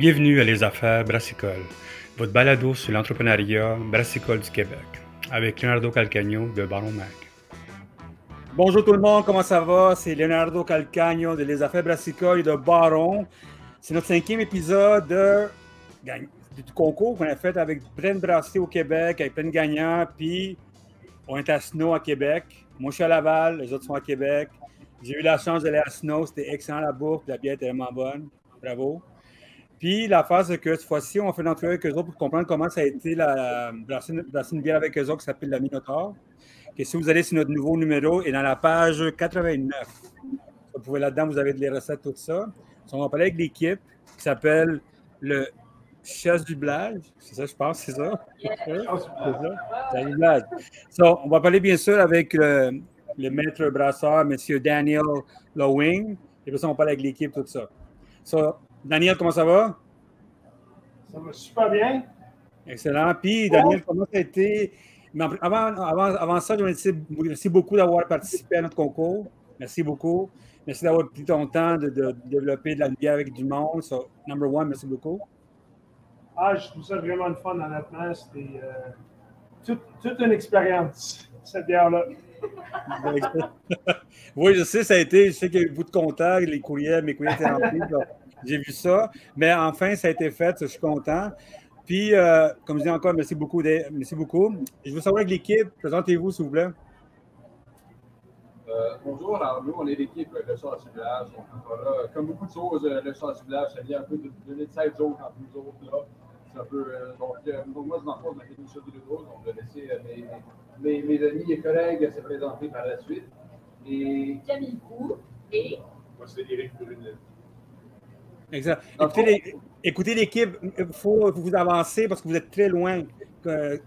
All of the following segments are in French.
Bienvenue à Les Affaires Brassicole, votre balado sur l'entrepreneuriat brassicole du Québec, avec Leonardo Calcagno de Baron Mac. Bonjour tout le monde, comment ça va? C'est Leonardo Calcagno de Les Affaires Brassicole et de Baron. C'est notre cinquième épisode de... du concours qu'on a fait avec plein de brasseries au Québec, avec plein de gagnants, puis on est à Snow à Québec. Moi, je suis à Laval, les autres sont à Québec. J'ai eu la chance d'aller à Snow, c'était excellent la bouffe, la bière était vraiment bonne. Bravo. Puis la phase, c'est que cette fois-ci, on fait une entrevue avec eux autres pour comprendre comment ça a été la, une bière avec eux autres qui s'appelle la Minotaur. Et si vous allez sur notre nouveau numéro et dans la page 89, vous pouvez là-dedans, vous avez les recettes, tout ça. on va parler avec l'équipe qui s'appelle le Chasse du Blage. C'est ça, je pense, c'est ça? c'est ça? du Blage. on va parler bien sûr avec le, maître brasseur, M. Daniel Lowing. Et puis ça, on va parler avec l'équipe, tout ça. So, Daniel, comment ça va? Ça va super bien. Excellent. Puis, Daniel, comment ça a été? Avant, avant, avant ça, je remercie, merci beaucoup d'avoir participé à notre concours. Merci beaucoup. Merci d'avoir pris ton temps de, développer de la bière avec du monde. So, number one, merci beaucoup. Ah, je trouve ça vraiment le fun, honnêtement. C'était euh, toute une expérience, cette bière-là. oui, je sais, ça a été, je sais qu'il y a eu beaucoup de contacts, les courriels, mes courriels étaient remplis. J'ai vu ça. Mais enfin, ça a été fait. Je suis content. Puis, euh, comme je dis encore, merci beaucoup. Merci beaucoup. Je veux savoir avec l'équipe, présentez-vous, s'il vous plaît. Euh, bonjour, alors nous, on est l'équipe Le Sort du Village. comme beaucoup de choses, euh, Le Sort du Village, ça vient un peu de donner de cette zone entre nous autres. Là. C'est un peu, donc, moi, dans le fond, je m'appelle Michel Duludo, donc je vais laisser mes, mes, mes, amis et collègues se présenter par la suite. Et... Camille Pou et... Moi, c'est Éric Brunel. Exact. Écoutez l'équipe, il faut vous avancer parce que vous êtes très loin.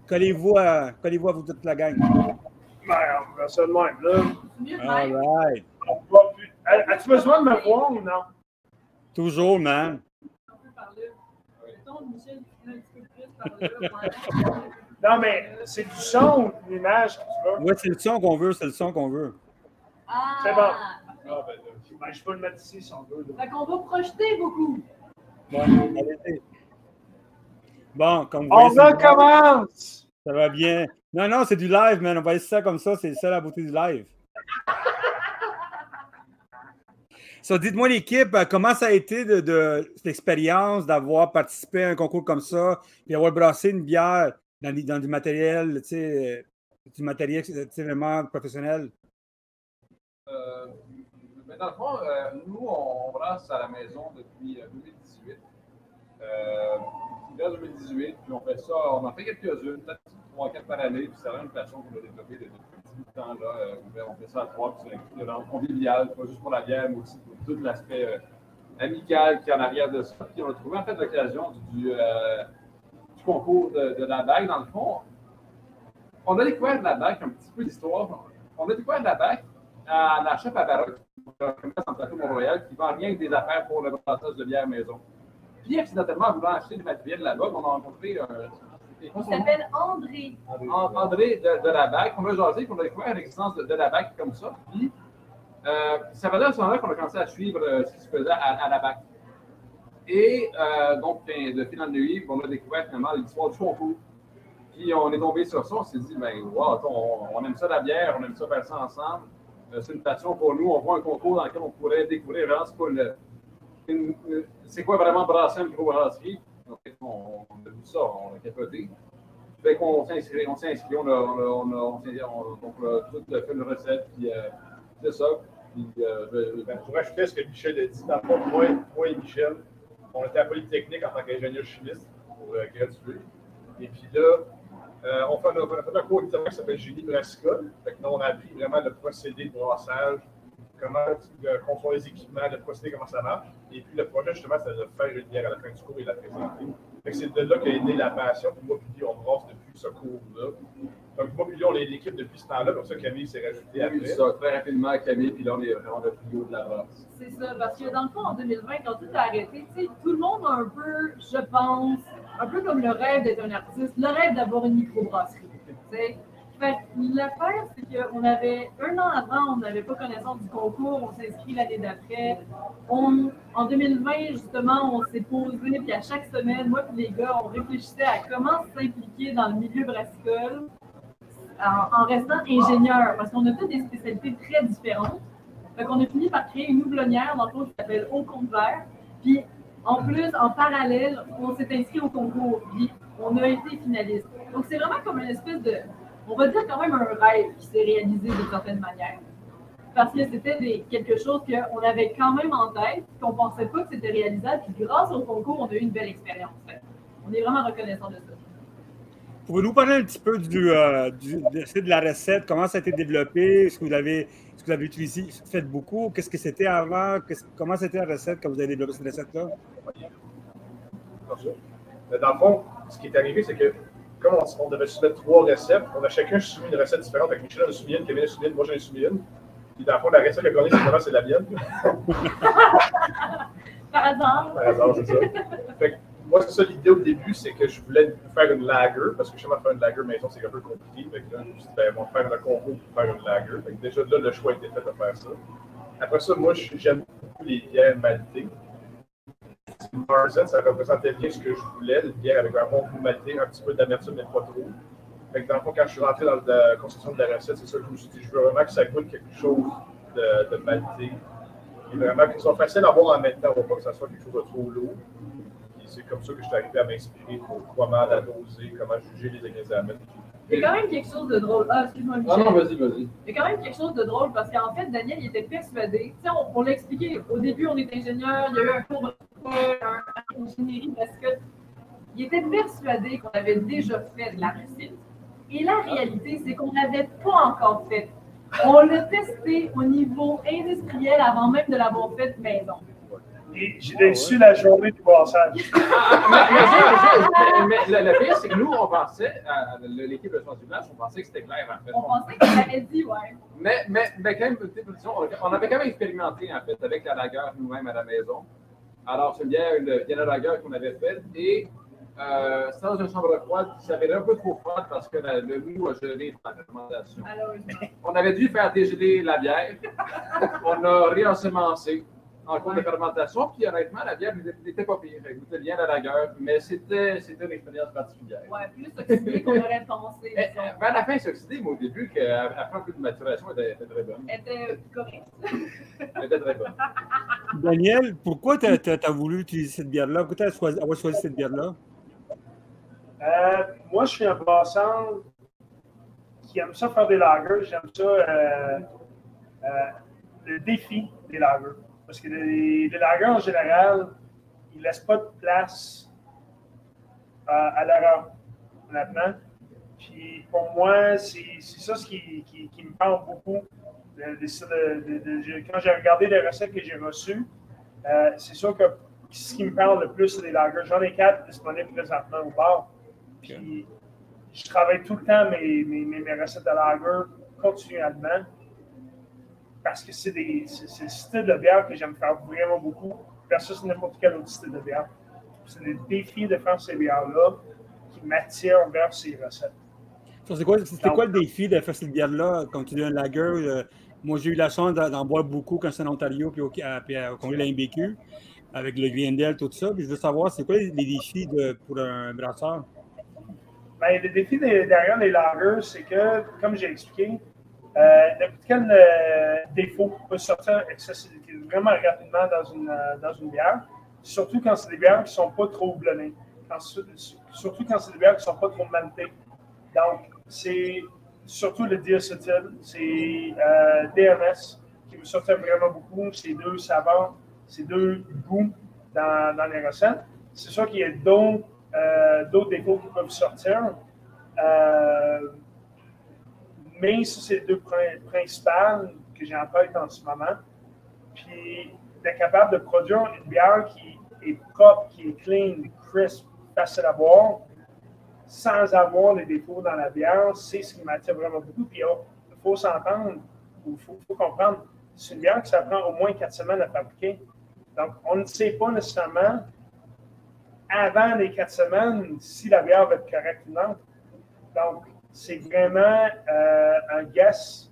Collez-vous à, collez à vous toute la gang. Ben, on va ça de même, là. All right. As-tu besoin de me voir ou non? Toujours, man. Non, mais c'est du son ou de l'image que tu veux? Oui, c'est le son qu'on veut, c'est le son qu'on veut. Ah. C'est bon. Ah, ben, ben, je peux le mettre ici si on veut. Fait qu'on va projeter beaucoup. Bon, comme vous On recommence! Ça va bien. Non, non, c'est du live, man. On va laisser ça comme ça. C'est ça la beauté du live. So, dites-moi, l'équipe, euh, comment ça a été de, de l'expérience d'avoir participé à un concours comme ça et d'avoir brassé une bière dans, dans du matériel, tu sais, du matériel vraiment professionnel? Euh, dans le fond, euh, nous, on brasse à la maison depuis 2018. Euh, 2018, euh, puis on fait ça, on en fait quelques-unes, peut-être 3-4 par année, puis c'est vraiment une passion qu'on a développée depuis un petit temps. Là. Euh, on fait ça à trois, puis c'est vraiment convivial, pas juste pour la bière, mais aussi pour tout l'aspect amical qui est en arrière de ça. Puis on a trouvé en fait l'occasion du, du, concours de, la bague. Dans le fond, on a découvert de la bague, un petit peu d'histoire. On a découvert de la bague à la chef à Baroque en plateau Mont-Royal qui vend rien que des affaires pour le brassage de bière maison. Puis, accidentellement, en voulant acheter du matériel là-bas, on a rencontré un. Il s'appelle André. André de, de la BAC. On a jasé, on a découvert l'existence de, de, la BAC comme ça. Puis, euh, ça faisait à ce moment-là qu'on a commencé à suivre euh, ce qui se faisait à, la BAC. Et euh, donc, de fil en aiguille, on a découvert finalement l'histoire du concours. Puis, on est tombé sur ça, on s'est dit, ben, wow, on, on aime ça la bière, on aime ça faire ça ensemble. Euh, c'est une passion pour nous. On voit un concours dans lequel on pourrait découvrir vraiment c'est quoi vraiment brasser une microbrasserie. Donc, on, a vu ça, on a capoté. Fait qu'on s'est inscrit, on s'est inscrit, on a, on a, tout fait une recette, puis euh, c'est ça. Euh, je, ben, pour ajouter ce que Michel a dit, le moi et Michel, on était à Polytechnique en tant qu'ingénieur chimiste pour euh, graduer. Et puis là, euh, on, fait, on, a fait un cours qui s'appelle Génie Brassicole. Fait on a appris vraiment le procédé de brassage, comment euh, construire les équipements, le procédé, comment ça marche. Et puis le projet, justement, c'est de faire une bière à la fin du cours et la présenter. C'est de là qu'est née la passion. Puis moi, puis on brasse depuis ce cours-là. Donc, moi, puis on est l'équipe depuis ce temps-là. Comme ça, Camille s'est rajouté après. Oui, ça, très rapidement, Camille, puis là, on est vraiment le trio de la brasse. C'est ça, parce que dans le fond, en 2020, quand tout a arrêté, tout le monde a un peu, je pense, un peu comme le rêve d'être un artiste, le rêve d'avoir une microbrasserie. Fait que l'affaire, c'est qu'on avait, un an avant, on n'avait pas connaissance du concours, on s'est inscrit l'année d'après. En 2020, justement, on s'est posé, puis à chaque semaine, moi et les gars, on réfléchissait à comment s'impliquer dans le milieu brassicole en, en restant ingénieur, parce qu'on a toutes des spécialités très différentes. Fait qu'on a fini par créer une houblonnière, dans le fond, qui s'appelle Au Compte Vert. Puis, en plus, en parallèle, on s'est inscrit au concours, on a été finaliste. Donc, c'est vraiment comme une espèce de, on va dire quand même un rêve qui s'est réalisé d'une certaine manière. Parce que c'était quelque chose qu'on avait quand même en tête, qu'on ne pensait pas que c'était réalisable, puis grâce au concours, on a eu une belle expérience. On est vraiment reconnaissant de ça. Pouvez-vous parler un petit peu euh, de, la recette? Comment ça a été développé? Est-ce que vous avez, est-ce que vous utilisé, fait beaucoup? Qu'est-ce que c'était avant? Comment c'était la recette quand vous avez développé cette recette-là? Dans le fond, ce qui est arrivé, c'est que comme on, on devait soumettre trois recettes, on a chacun soumis une recette différente. Avec Michel a soumis une, Kevin a soumis une, moi j'en ai soumis une. Puis dans le fond, la recette que a gagnée, c'est la mienne. Par hasard, Par hasard, c'est ça. Fait que moi, c'est ça l'idée au début, c'est que je voulais faire une lager, parce que justement, faire une lager maison, c'est un peu compliqué. Fait que là, je me suis dit, ben, on va faire un concours pour faire une lager. Fait que déjà là, le choix a été fait de faire ça. Après ça, moi, je- j'aime beaucoup les bières maltées. Marzen, ça représentait bien ce que je voulais, une bière avec un bon goût maltais, un petit peu d'amertume, mais pas trop. Fait que dans le fond, quand je suis rentré dans la construction de la recette, c'est ça que je me suis dit, je veux vraiment que ça goûte quelque chose de, de maltais. Et vraiment que ce soit facile à boire en même temps, pour pas que ça soit quelque chose de trop lourd. C'est comme ça que je suis arrivé à m'inspirer pour comment la doser, comment juger les ingrédients à mettre. il y a quand même quelque chose de drôle. Ah, excuse-moi, Michel. Ah non, vas-y, vas-y. Il y a quand même quelque chose de drôle parce qu'en fait, Daniel, il était persuadé. Tu sais, on, on l'a expliqué. Au début, on est ingénieur, il y a eu un cours de un, un ingénierie parce que il était persuadé qu'on avait déjà fait de la recette. Et la réalité, c'est qu'on n'avait pas encore fait. On l'a testé au niveau industriel avant même de l'avoir fait maison. Et j'ai déçu la journée du brassage. Ah, mais, mais- mais- mais le, le pire, c'est que nous, on pensait, à l'équipe de Sciences du Village, on pensait que c'était clair, en fait. On pensait qu'on avait dit, ouais. Mais, mais, mais quand même, on avait quand même expérimenté, en fait, avec la lagueur nous-mêmes à la maison. Alors, c'est une bière, une Lager qu'on avait faite et euh, dans une chambre froide qui s'avérait un peu trop froide parce que la- le mou a gelé dans la fermentation. Malheureusement. On avait dû faire dégeler la bière. On a réensemencé en cours de fermentation, puis honnêtement, la bière n'était pas pire. Elle goûtait bien la lagueur, mais c'était c'était une expérience particulière. Ouais, plus oxydé qu'on aurait pensé. Eh, disons. eh, Vers la fin, elle s'est oxydée, mais au début, après un peu de maturation, elle était, très bonne. Elle était correcte. Elle était très bonne. Daniel, pourquoi tu as, voulu utiliser cette bière-là? Pourquoi tu as choisi, avoir choisi cette bière-là? Euh, moi, je suis un brasseur qui aime ça faire des lagers. J'aime ça, euh, euh, le défi des lagers. Parce que les, les lagers, en général, ils ne laissent pas de place à, à l'erreur, honnêtement. Puis pour moi, c'est ça ce qui, qui, qui me parle beaucoup. De- de- de- de- de- quand j'ai regardé les recettes que j'ai reçues, euh, c'est sûr que ce qui me parle le plus, c'est des lagers. J'en ai quatre disponibles présentement au bar. Puis je travaille tout le temps mes, mes, mes, mes recettes de lager continuellement parce que c'est des- c'est- c'est le style de bière que j'aime faire vraiment beaucoup versus n'importe quel autre style de bière. C'est le défi de faire ces bières-là qui m'attirent vers ces recettes. C'est quoi, c'était quoi le défi de faire cette bière-là? Quand tu dis un lager? euh, moi, j'ai eu la chance d'en boire beaucoup quand j'étais en Ontario puis au, à- puis au congrès de la MBQ avec le Glendale, tout ça. Puis je veux savoir, c'est quoi les, défis de, pour un brasseur? Ben, le défi derrière les lagers, c'est que, comme j'ai expliqué, euh, n'importe quel euh, défaut peut sortir vraiment rapidement dans une, euh, dans une bière, surtout quand c'est des bières qui ne sont pas trop houblonnées, surtout quand c'est des bières qui ne sont pas trop maltées. Donc, c'est surtout le diacétyl, c'est euh, DMS qui veut sortir vraiment beaucoup, ces deux saveurs, ces deux goûts dans, dans les recettes. C'est sûr qu'il y a d'autres euh, défauts qui peuvent sortir. Mais c'est les deux prin- principales que j'ai en tête en ce moment. Puis, d'être capable de produire une bière qui est propre, qui est clean, crisp, facile à boire, sans avoir les défauts dans la bière, c'est ce qui m'attire vraiment beaucoup. Puis, oh, il faut s'entendre, il faut, faut comprendre, c'est une bière que ça prend au moins quatre semaines à fabriquer. Donc, on ne sait pas nécessairement avant les quatre semaines si la bière va être correcte ou non. Donc, c'est vraiment euh, un guess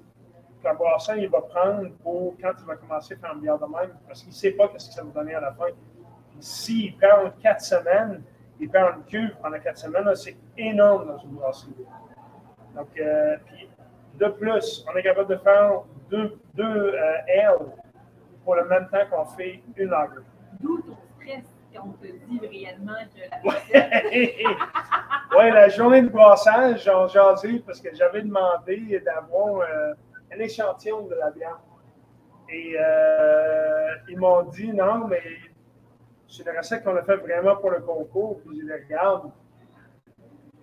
qu'un brasseur il va prendre pour quand il va commencer à faire une bière de même, parce qu'il ne sait pas ce que ça va donner à la fin. S'il perd quatre semaines, il perd une cuve pendant quatre semaines, c'est énorme dans une brasserie. Donc, euh, de plus, on est capable de faire deux, deux euh, L pour le même temps qu'on fait une lager. D'où ton stress? On te dit réellement que la Oui, la journée de brassage, j'en ai parce que j'avais demandé d'avoir euh, un échantillon de la bière. Et euh, ils m'ont dit non, mais c'est une recette qu'on a fait vraiment pour le concours. Puis je les regarde.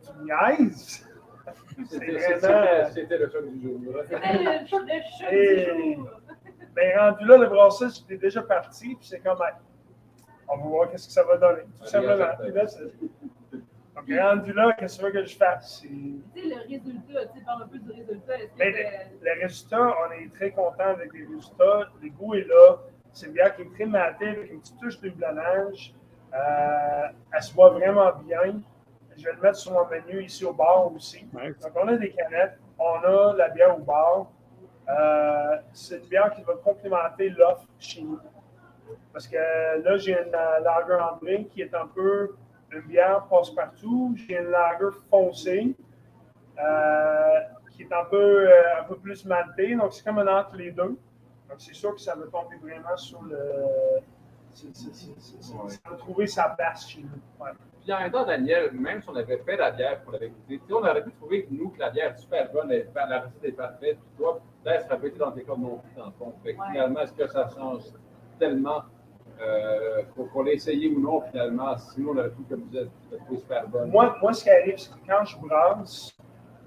Tu niaises? C'était le choc du jour. C'était le choc du jour. Ben, rendu là, le brassage, c'était déjà parti. Puis c'est comme, on va voir qu'est-ce que ça va donner. Tout simplement. donc, rendu là, qu'est-ce que tu veux que je fasse? Tu sais, le résultat, tu parles un peu du résultat. Mais le, le, résultat, on est très content avec les résultats. Le goût est là. C'est une bière qui est très matée avec une petite touche de blanage. Euh, elle se voit vraiment bien. Je vais le mettre sur mon menu ici au bar aussi. Donc, on a des canettes. On a la bière au bar. Euh, c'est une bière qui va complémenter l'offre chez nous. Parce que là, j'ai une euh, lager André qui est un peu une bière passe-partout. J'ai une lager foncée euh, qui est un peu, un peu plus maltée. Donc, c'est comme un entre les deux. Donc, c'est sûr que ça va tomber vraiment sur le. Ça va trouver sa place chez nous. Puis en même temps, Daniel, même si on avait fait la bière pour l'avait goûté, on aurait pu trouver que nous, que la bière est super bonne, la recette est parfaite, puis toi, peut-être ça n'a pas été dans tes cordes non plus, dans le fond. Fait finalement, est-ce que ça change tellement euh, pour, l'essayer ou non, finalement, sinon on aurait pu, comme vous êtes, super bonne? Moi, moi, ce qui arrive, c'est que quand je brasse,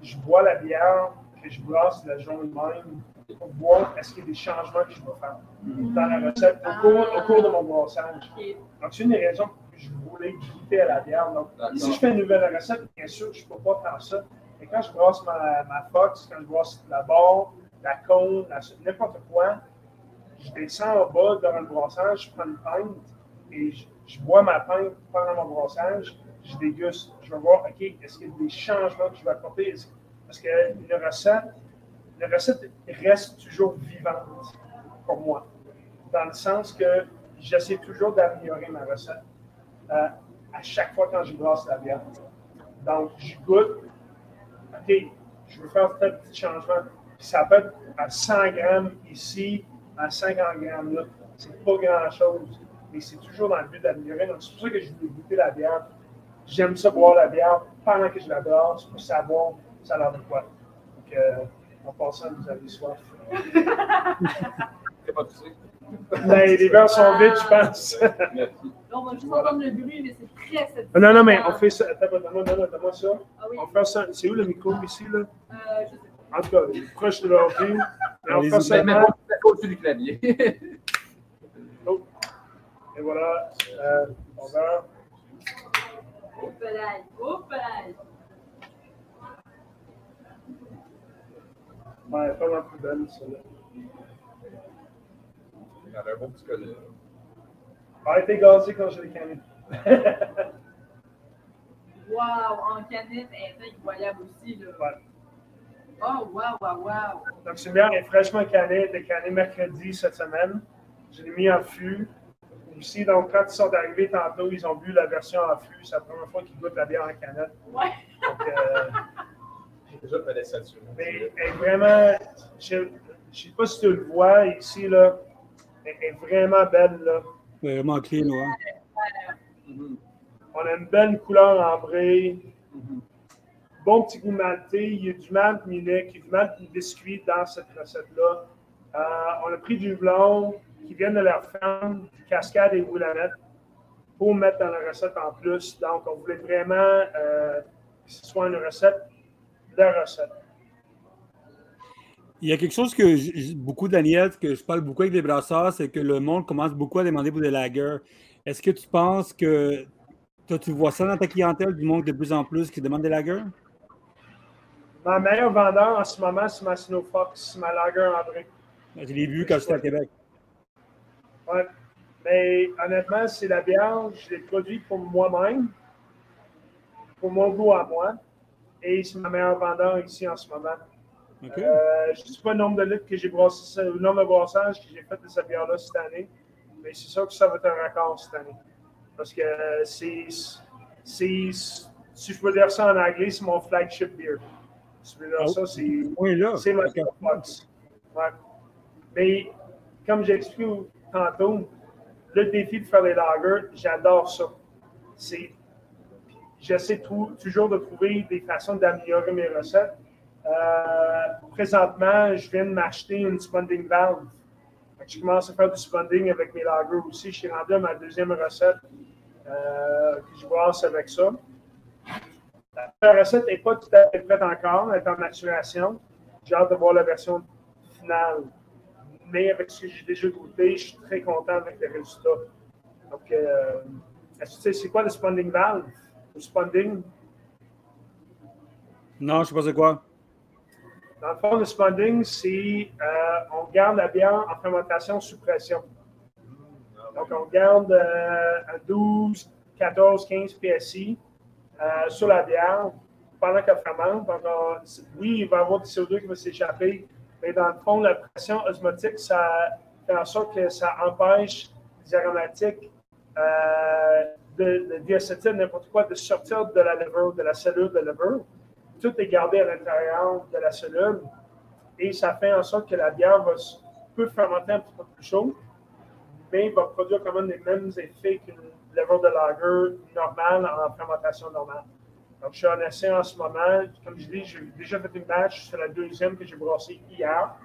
je bois la bière que je brasse la journée même pour voir est-ce qu'il y a des changements que je vais faire dans la recette au cours, au cours de mon brassage. Donc, c'est une des raisons que je voulais goûter à la bière. Donc, si je fais une nouvelle recette, bien sûr, je ne peux pas faire ça. Et quand je brasse ma, ma Fox, quand je brasse la barre, la cône, n'importe quoi, je descends en bas dans le brassage, je prends une pinte et je, bois ma pinte pendant mon brassage, je déguste. Je vais voir, OK, est-ce qu'il y a des changements que je vais apporter? Parce qu'une recette, la recette reste toujours vivante pour moi, dans le sens que j'essaie toujours d'améliorer ma recette euh, à chaque fois quand je brasse la bière. Donc, je goûte, OK, je veux faire tel petit changement. ça peut être à 100 grammes ici, à 50 grammes là. C'est pas grand-chose, mais c'est toujours dans le but d'améliorer. Donc, c'est pour ça que je voulais goûter la bière. J'aime ça boire la bière pendant que je la brasse pour savoir ça a l'air de quoi. Donc, euh, en passant, vous avez soif. C'est pas touché. Ben, les verres sont vides, je pense. Merci. on va juste entendre le bruit, mais c'est très satisfaisant. Non, non, mais on fait ça. Attends, donne-moi donne ça. Ah, oui. On fait ça. C'est où le micro ici, là? Euh, je sais pas. En tout cas, proche de l'ordi. On fait ça. Au-dessus du clavier. oh. Et voilà. Euh, on va. Ouais, pas mal plus belle, celle-là. Il y a un beau petit collet. Ah, été gazé quand je l'ai canné. wow, en canette, elle est incroyable aussi. Là. Ouais. Oh, wow, wow, wow. Donc, bien, elle est fraîchement cannée, elle est cannée mercredi cette semaine. Je l'ai mis en fût. Aussi, donc, quand ils sont arrivés tantôt, ils ont bu la version en fût. C'est la première fois qu'ils goûtent la bière en canette. Ouais. Donc, euh, déjà fait des statues. Mais elle est vraiment, je ne sais pas si tu le vois ici, là, elle est vraiment belle. Là. Vraiment clean, ouais. Mm-hmm. On a une belle couleur ambrée. Mm-hmm. Bon petit goût malté. Il y a du malt minec, il y a du malt biscuit dans cette recette-là. Euh, on a pris du blond qui vient de la ferme, cascade et boulanettes pour mettre dans la recette en plus. Donc, on voulait vraiment euh, que ce soit une recette la recette. Il y a quelque chose que beaucoup, Daniel, que je parle beaucoup avec des brasseurs, c'est que le monde commence beaucoup à demander pour des lagers. Est-ce que tu penses que toi, tu vois ça dans ta clientèle, du monde de plus en plus qui demande des lagers? Ma meilleure vendeur en ce moment, c'est ma Snow Fox, ma lager André. Je l'ai vu quand j'étais à Québec. Oui. Mais honnêtement, c'est la bière, je l'ai produite pour moi-même, pour mon goût à moi. et c'est ma meilleure vendeur ici en ce moment. Euh, je ne dis pas le nombre de litres que j'ai brassé, le nombre de brassages que j'ai fait de cette bière-là cette année, mais c'est sûr que ça va être un record cette année. Parce que c'est, si je peux dire ça en anglais, c'est mon flagship beer. Celui-là, ça, c'est, Oui, ma. Fox. Ouais. Mais comme j'ai expliqué tantôt, le défi de faire des lagers, j'adore ça. C'est, j'essaie tou- toujours de trouver des façons d'améliorer mes recettes. Euh, présentement, je viens de m'acheter une spunding valve. Je commence à faire du spunding avec mes lagers aussi. Je suis rendu à ma deuxième recette euh, que je brasse avec ça. La recette n'est pas tout à fait prête encore, elle est en maturation. J'ai hâte de voir la version finale. Mais avec ce que j'ai déjà goûté, je suis très content avec les résultats. Donc, euh, est-ce que tu sais, c'est quoi le spunding valve? Le spunding, Non, je ne sais pas c'est quoi. dans le fond, le spunding, c'est euh, on garde la bière en fermentation sous pression. Donc, on garde euh, à 12, 14, 15 PSI euh, sur la bière pendant qu'elle fermente. On- oui, il va y avoir du CO2 qui va s'échapper, mais dans le fond, la pression osmotique, ça fait en sorte que ça empêche les aromatiques euh, de, de diacétyl, n'importe quoi, de sortir de la levure, de la cellule de levure. Tout est gardé à l'intérieur de la cellule et ça fait en sorte que la bière va, peut fermenter un petit peu plus chaud, mais va produire quand même les mêmes effets qu'une levure de lager normale en fermentation normale. Donc, je suis en essai en ce moment. Comme je dis, j'ai déjà fait une batch, c'est la deuxième que j'ai brassée hier.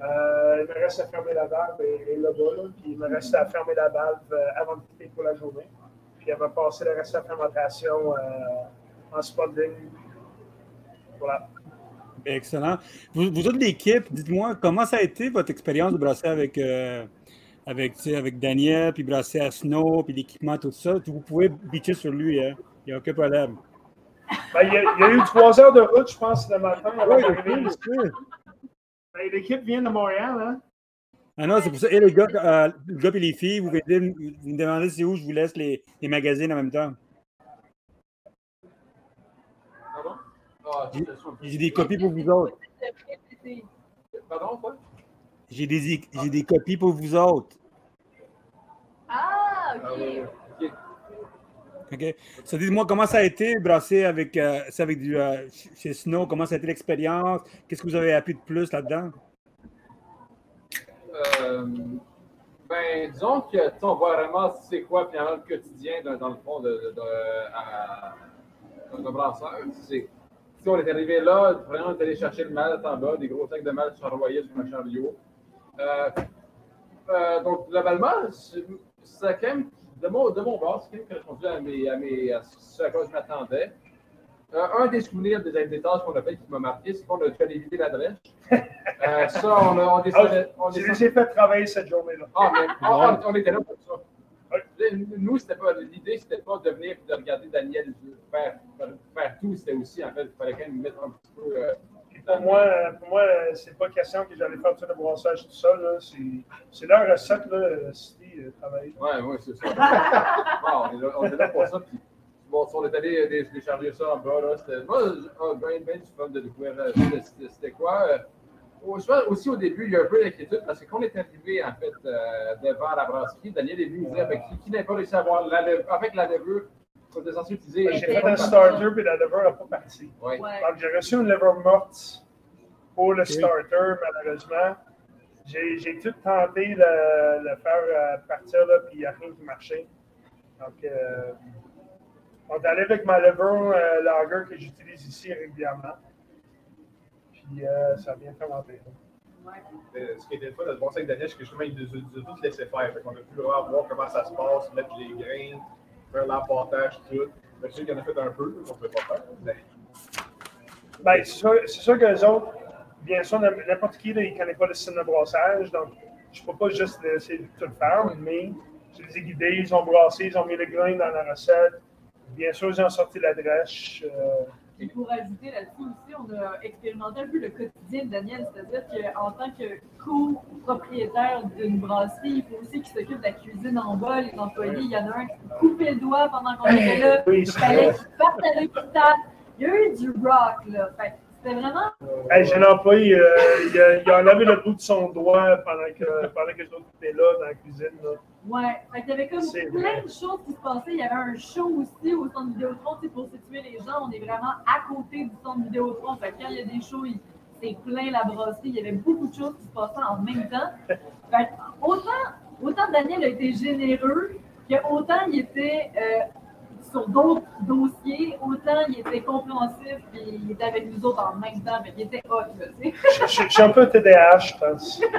Euh, il me reste à fermer la valve et, là-bas, là. puis il me reste à fermer la valve euh, avant de quitter pour la journée. Puis elle va passer le reste de la fermentation euh, en spotting. Voilà. Excellent. Vous, vous autres, l'équipe, dites-moi, comment ça a été votre expérience de brasser avec, avec, tu sais, avec Daniel, puis brasser à Snow, puis l'équipement, tout ça? Vous pouvez bitcher sur lui, hein? Il n'y a aucun problème. Ben, il, y a, il y a eu trois heures de route, je pense, le matin. Oui. Ben, L'équipe vient de Montréal, hein? Ah non, c'est pour ça. Et les gars, euh, le gars et les filles, vous, vous me demandez c'est où je vous laisse les, les magazines en même temps. Pardon? Ah, J'ai des copies pour vous autres. Pardon, quoi? J'ai des, j'ai des copies pour vous autres. Ah, Ah, ok. Ok. OK? Ça, dites-moi comment ça a été brasser avec, euh, ça avec du, euh, chez Snow, comment ça a été l'expérience? Qu'est-ce que vous avez appris de plus là-dedans? Euh, ben, disons que, tu sais, on voit vraiment c'est quoi finalement le quotidien dans, dans le fond de, de, de- à- brasseur. C'est, si on est arrivé là, vraiment, on est allé chercher le malt en bas, des gros sacs de malt sur envoyés sur un chariot. Euh, euh, donc, globalement, c'est, quand même, de mon, de mon bord, c'est quand même correspondu à, mes, à, mes, à ce à quoi je m'attendais. Euh, un des souvenirs des, des tâches qu'on a fait qui m'a marqué, c'est qu'on a dû aller vider la drèche. Euh, ça, on, a, on descendait. on Je descendait- les ai fait travailler cette journée-là. ah, mais ah, on, on était là pour ça. Nous, c'était pas l'idée, c'était pas de venir et de regarder Daniel faire, faire, faire tout. C'était aussi, en fait, il fallait quand même mettre un petit peu. Euh, pour moi, euh, pour moi, euh, c'est pas question que j'allais faire tout le brassage tout seul. C'est, leur recette, là, euh, City, euh, travailler. Ouais, ouais, c'est ça. On, est là, pour ça. Bon, si on est allé dé- décharger ça en bas, là, c'était. Moi, oh, bien du fun de découvrir euh, c'était- quoi. euh, aussi au début, il y a un peu d'inquiétude parce que quand on est arrivé en fait euh, devant la brasserie, Daniel est venu nous dire ben, qui, qui n'a pas réussi à avoir la avec la levure J'ai fait un starter, puis la levure n'a pas parti. Ouais. Ouais. Donc, j'ai reçu une levure morte pour le starter, malheureusement. J'ai, j'ai tout tenté de le faire euh, partir, là, puis il n'y a rien qui marchait. Donc, euh, on est allé avec ma levure euh, lager que j'utilise ici régulièrement. Puis, euh, ça a bien fermenté. là. Euh, Ce qui était le fun de se brasser avec Daniel, c'est que justement, il nous a tout laissé faire. Fait qu'on a pu vraiment voir comment ça se passe, mettre les grains, faire l'emportage, tout. Je sais qu'il y en a fait un peu, on ne peut pas faire. Ben, c'est sûr, sûr que les autres, bien sûr, n'importe qui, là, ne connaît pas le système de brassage, donc je ne peux pas juste de tout faire, mais je les ai guidés, ils ont brassé, ils ont mis le grain dans la recette. Bien sûr, ils ont sorti la euh, Et pour ajouter là-dessus aussi, on a expérimenté un peu le quotidien de Daniel, c'est-à-dire qu'en tant que copropriétaire d'une brasserie, il faut aussi qu'il s'occupe de la cuisine en bas, les employés, il y en a un qui coupé le doigt pendant qu'on était là, il fallait qu'il parte à l'hôpital, il y a eu du rock, là. Fait c'était vraiment? Hey, j'ai un employé, euh, il, a, il a enlevé le bout de son doigt pendant que, pendant que étaient là dans la cuisine. Là. Ouais, fait qu'il y avait comme C'est plein de choses qui se passaient. Il y avait un show aussi au centre Vidéotron, sais, pour situer les gens. On est vraiment à côté du centre Vidéotron. Fait que quand il y a des shows, il- c'est plein la brasserie. Il y avait beaucoup de choses qui se passaient en même temps. Fait autant, autant Daniel a été généreux que autant il était euh, sur d'autres dossiers, autant il était compréhensif et il était avec nous autres en même temps. Fait qu'il était hot, là, tu sais. Je, je- je suis un peu TDAH, je pense.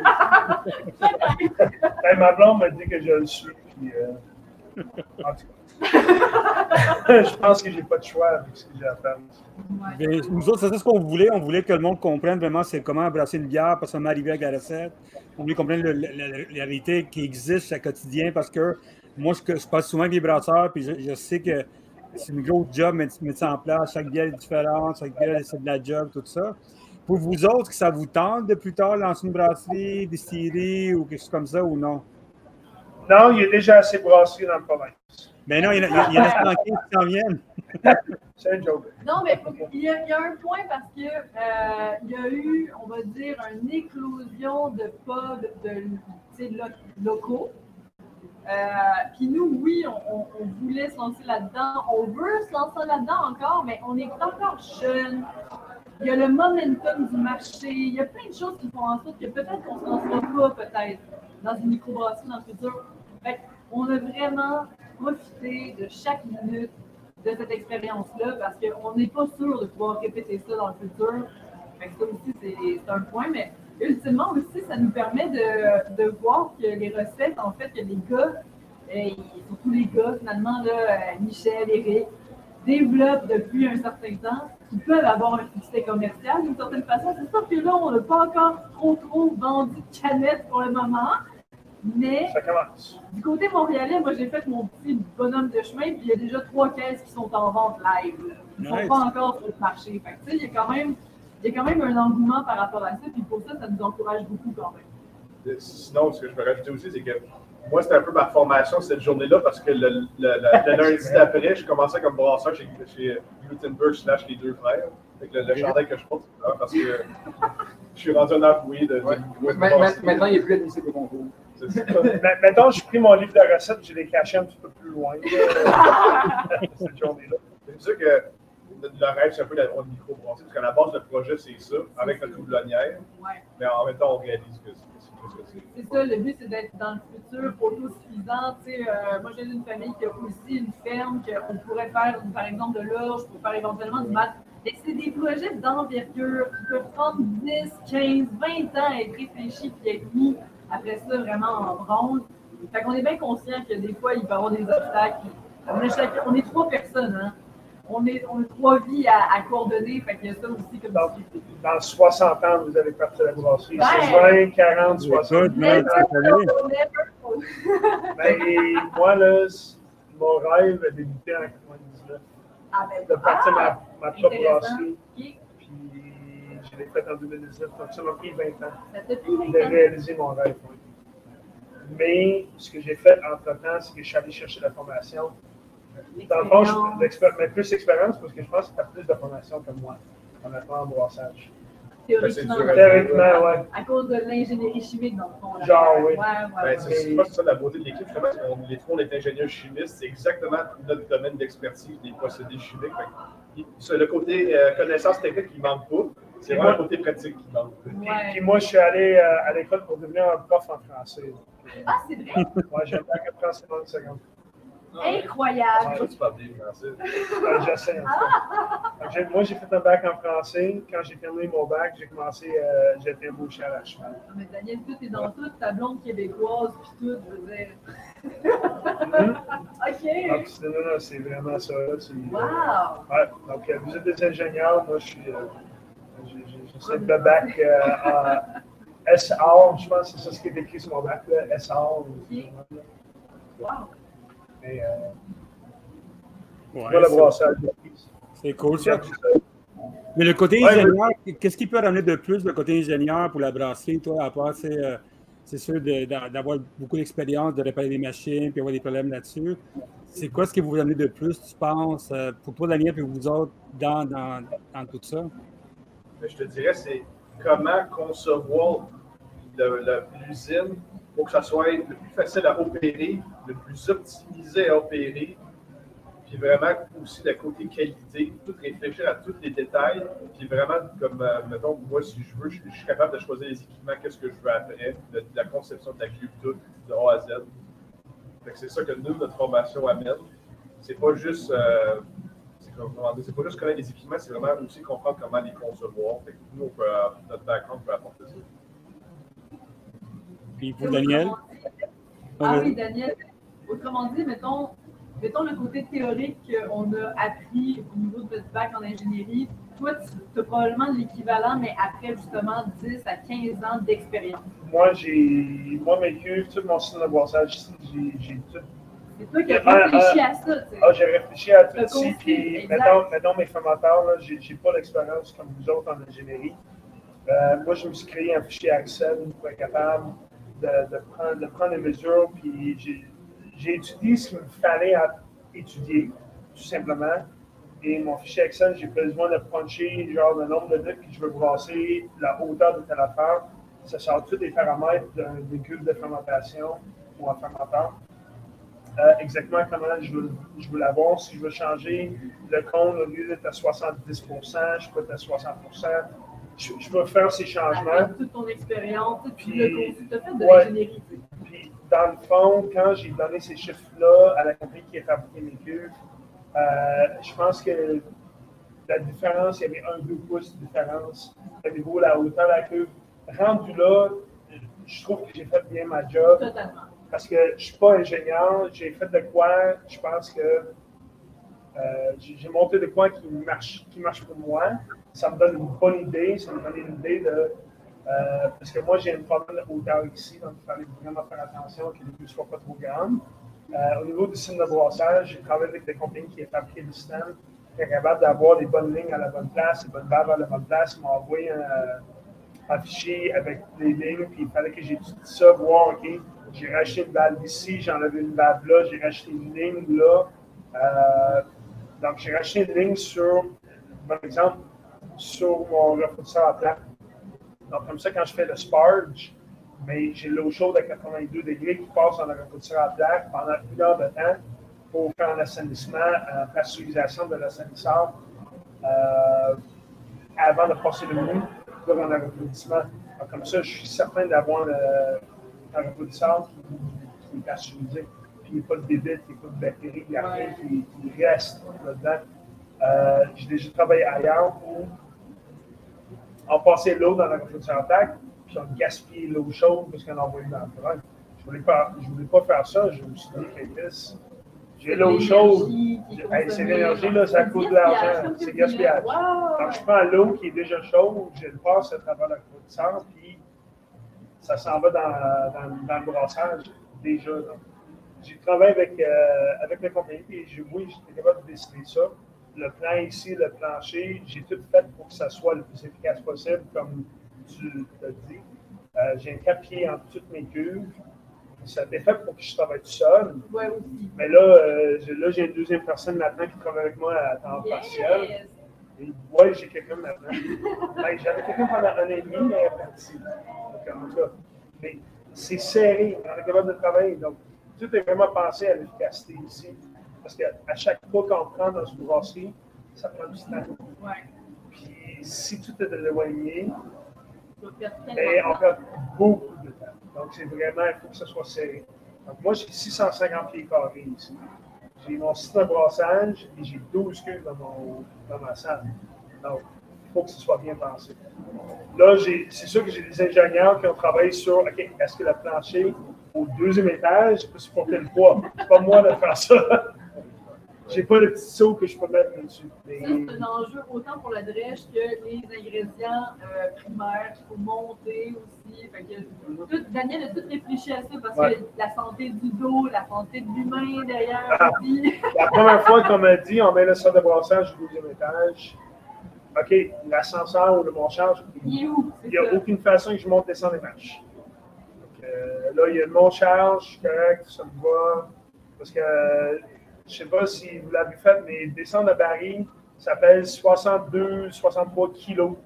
Ben, ma blonde m'a dit que je le suis. Puis, euh, en tout cas. je pense que j'ai pas de choix avec ce que j'ai à faire. Ouais. Nous autres, c'est ce qu'on voulait. On voulait que le monde comprenne vraiment c'est comment brasser une bière, pas seulement arriver avec la recette. On voulait comprendre la réalité qui existe au quotidien parce que moi, je, je passe souvent avec les brasseurs, puis je, je sais que c'est une grosse job mettre, mettre ça en place. Chaque bière est différente, chaque bière, c'est de la job, tout ça. Pour vous autres, que ça vous tente de plus tard lancer une brasserie, distillerie ou quelque chose comme ça ou non? Non, il y a déjà assez brassé dans le province. Ben non, il y en a, il y en a 115 qui s'en viennent. C'est un joke. Non, mais il y, a, il y a un point parce que euh, il y a eu, on va dire, une éclosion de pubs de, tu sais, lo- locaux. Euh, Puis nous, oui, on, voulait se lancer là-dedans. On veut se lancer là-dedans encore, mais on est encore jeune. Il y a le momentum du marché. Il y a plein de choses qui font en sorte que peut-être qu'on ne se lancera pas, peut-être, dans une microbrasserie dans le futur. Fait on a vraiment profité de chaque minute de cette expérience-là parce qu'on n'est pas sûr de pouvoir répéter ça dans le futur. Fait que ça aussi, c'est un point, mais ultimement aussi, ça nous permet de, de voir que les recettes, en fait, que les gars, et surtout les gars, finalement, là, euh, Michel, Eric, développent depuis un certain temps, qui peuvent avoir un succès commercial d'une certaine façon. C'est sûr que là, on n'a pas encore trop, trop vendu de canettes pour le moment, mais du côté montréalais, moi, j'ai fait mon petit bonhomme de chemin, puis il y a déjà trois caisses qui sont en vente live. Ils ne sont pas encore sur le marché. Fait que, il y a quand même. Il y a quand même un engouement par rapport à ça, puis pour ça, ça nous encourage beaucoup quand même. Euh, Sinon, ce que je peux rajouter aussi, c'est que moi, c'était un peu ma formation cette journée-là parce que le, le- le- le lundi d'après, je commençais comme brasseur chez, chez Gutenberg slash les deux frères. Fait que le, le chandail que je porte, parce que je suis rendu un employé de, Ouais. Maintenant, il est plus admissible au concours. C'est ça. Ma- Mettons, j'ai pris mon livre de recettes, j'ai les cachés un petit peu plus loin là, cette journée-là. C'est sûr que le, le rêve, c'est un peu la on micro-brasserie, parce qu'à la base, le projet, c'est ça, avec notre doublonnière, Ouais. mais en même temps, on réalise que c'est ce que c'est. C'est ça, le but, c'est d'être dans le futur autosuffisant. Tu sais, euh, moi, j'ai une famille qui a aussi une ferme, qu'on pourrait faire, par exemple, de l'orge, pour faire éventuellement du mat. Mais c'est des projets d'envergure qui peuvent prendre 10, 15, 20 ans à être réfléchis puis être mis après ça vraiment en branle. Fait qu'on est bien conscient que des fois, il peut y avoir des obstacles. On est, chacun- on est trois personnes, hein. On est, on a trois vies à, à coordonner, fait qu'il y a ça aussi comme Donc, difficulté. dans 60 ans, vous allez partir de la brasserie. Ben. C'est 20, 40, 60. Écoute, man, Never ça fait aller. know, never know. Ben, et moi, là, mon rêve a débuté en 99. Ah, ben, De partir ah, ma, ma propre brasserie. Puis, je l'ai fait en 2019. Donc, ça m'a pris 20 ans Ça t'a pris 20 de réaliser mon rêve. Mais ce que j'ai fait entre-temps, c'est que je suis allé chercher la formation. Dans le fond, mais plus d'expérience parce que je pense que tu as plus de formation que moi, honnêtement, en brassage. Théoriquement, Ben, Théoriquement, ouais. à cause de l'ingénierie chimique, dans le fond. là. Genre, oui. Ouais, ouais, Ben, c'est que c'est ça la beauté de l'équipe, justement, c'est qu'on les trois, on est ingénieurs chimistes, c'est exactement notre domaine d'expertise des procédés chimiques. Fait que, il- le côté euh, connaissance technique qui manque pas, c'est vraiment le côté pratique qui manque. Puis, Ouais. puis moi, je suis allé euh, à l'école pour devenir un prof en français. Ah, c'est vrai? Moi, j'ai un bac en français une seconde. Incroyable. Tu parles bien français. Euh, J'essaie. que j'ai- Moi, j'ai fait un bac en français. Quand j'ai terminé mon bac, j'ai commencé, euh, j'ai été embauché à la cheval. Ah, Mais Daniel, tout est dans tout, ta blonde québécoise, puis tout, je veux dire. Mhm. OK. Donc, c'est- non, non, c'est vraiment ça. Là, c'est- Wow. Ouais, donc, euh, vous êtes des ingénieurs. Moi, je suis. euh, j'ai- fait le bac euh, en SR. Je pense que c'est ça ce qui est écrit sur mon bac, là, SR. Wow. Mais, euh, Ouais, le c'est- cool ça. Mais le côté Ouais, ingénieur, qu'est-ce qui peut ramener de plus le côté ingénieur pour la brasserie, toi, à part, c'est, euh, c'est sûr de- d'avoir beaucoup d'expérience, de réparer des machines, puis avoir des problèmes là-dessus. c'est quoi ce qui vous amené de plus, tu penses, euh, pour toi, Daniel, et vous autres, dans, dans, dans tout ça? Ben, je te dirais, c'est comment concevoir l'usine pour que ça soit le plus facile à opérer, le plus optimisé à opérer, puis vraiment aussi le côté qualité, tout réfléchir à tous les détails, puis vraiment, comme, euh, mettons, moi, si je veux, je, suis capable de choisir les équipements, qu'est-ce que je veux après, de, la conception de la cube, tout, de A à Z. C'est ça que nous, notre formation amène. C'est pas juste. Euh, c'est pas juste connaître les équipements, c'est vraiment aussi comprendre comment les concevoir. nous, notre background peut apporter ça. Puis vous, Daniel? Ah oui, Daniel. Autrement dit, mettons, mettons le côté théorique qu'on a appris au niveau de votre bac en ingénierie. Toi, tu as probablement l'équivalent, mais après justement 10 à 15 ans d'expérience. Moi, j'ai. Moi, mes cuves, tout mon système de boissage ici, j'ai tout. C'est toi qui as réfléchi à ça. Ah, j'ai réfléchi à tout ça. Puis, mettons, mettons, mes formateurs, j'ai pas l'expérience comme vous autres en ingénierie. Euh, moi, je me suis créé un fichier Excel pour être capable de, prendre, de prendre, mesures, puis j'ai étudié ce qu'il me fallait étudier, tout simplement. Et mon fichier Excel, j'ai besoin de puncher genre le nombre de nœuds que je veux brasser, la hauteur de telle affaire. Ça sort tous les paramètres d'un véhicule de fermentation ou un fermenteur. Euh, exactement comment je veux, je veux l'avoir. Si je veux changer le compte, au lieu d'être à 70% je peux être à 60 je, je faire ces changements. Avec toute ton expérience, puis, le tu as fait de l'ingénierie. Puis, dans le fond, quand j'ai donné ces chiffres-là à la compagnie qui a fabriqué mes cuves, euh, je pense que la différence, il y avait un, deux pouces de différence au niveau de la hauteur de la cuve. Rendu là, je trouve que j'ai fait bien ma job. Totalement. Parce que je ne suis pas ingénieur, j'ai fait de quoi, je pense que euh, j'ai monté de quoi qui marche, qui marche pour moi ça me donne une bonne idée. Ça me donne une idée de. Euh, parce que moi, j'ai un problème de hauteur ici, donc il fallait vraiment faire attention que les ne soient pas trop grandes. Euh, au niveau du système de brossage, j'ai travaillé avec des compagnies qui fabriqué le système, qui sont capables d'avoir les bonnes lignes à la bonne place, les bonnes valves à la bonne place. Ils m'ont envoyé un, fichier avec les lignes, puis il fallait que j'étudie ça, voir, OK, j'ai racheté une valve ici, j'en avais une valve là, j'ai racheté une ligne là. Euh, donc, j'ai racheté une ligne sur, par exemple, sur mon refroidisseur à plat. Donc, comme ça, quand je fais le sparge, mais j'ai l'eau chaude à 82 degrés qui passe dans le refroidisseur à plat pendant une heure de temps pour faire l'assainissement, la pasteurisation de l'assainisseur euh, avant de passer le mou dans le refroidissement. comme ça, je suis certain d'avoir un refroidisseur qui, est pasteurisé. Puis il n'y a pas de bébé, il n'y a pas de bactéries, il n'y a rien qui, reste là-dedans. Euh, j'ai déjà travaillé ailleurs où on passait l'eau dans la réflexion d'attaque, puis on gaspillait l'eau chaude parce qu'on envoyait dans le train. Je ne voulais, pas, voulais pas faire ça. Je me suis dit, j'ai l'eau chaude. c'est l'énergie, là, ça coûte de l'argent. C'est gaspillage. Donc, je prends l'eau qui est déjà chaude, je le passe à travers la refroidisseur, puis ça s'en va dans, dans, dans, le brassage déjà. J'ai travaillé avec, euh, avec la compagnie, et oui, j'étais capable de décider ça le plan ici, le plancher, j'ai tout fait pour que ça soit le plus efficace possible, comme tu l'as dit. Euh, j'ai un capier en toutes mes cuves. Ça a été fait pour que je travaille tout seul. Ouais. Mais là, euh, là j'ai une deuxième personne maintenant qui travaille avec moi à temps partiel. Oui, j'ai quelqu'un maintenant. J'avais quelqu'un pendant un an et demi, mais parti. Comme ça. Mais c'est serré, on est capable de travailler. Donc, tout est vraiment pensé à l'efficacité ici. Parce qu'à chaque fois qu'on prend dans une brasserie, ça prend du temps. Puis si tout est éloigné, ben, on perd beaucoup de temps. Donc c'est vraiment, il faut que ça soit serré. Donc moi, j'ai 650 pieds carrés ici. J'ai mon système de brassage et j'ai 12 cuves dans, mon, dans ma salle. Donc, il faut que ce soit bien pensé. Là, c'est sûr que j'ai des ingénieurs qui ont travaillé sur, OK, est-ce que le plancher au deuxième étage peut supporter le poids? C'est pas moi de faire ça. J'ai pas le petit saut que je peux mettre dessus. C'est un enjeu autant pour la drèche que les ingrédients euh, primaires qu'il faut monter aussi. Daniel a tout réfléchi à ça parce que la santé du dos, la santé de l'humain derrière ah. la première fois qu'on m'a dit on met le sol de brassage au deuxième étage, OK, l'ascenseur ou le montage, il n'y a aucune façon que je monte descendre les marches. Euh, là, il y a le montage, correct, ça me va. Parce que je ne sais pas si vous l'avez fait, mais descendre de baril, ça pèse 62, 63 kilos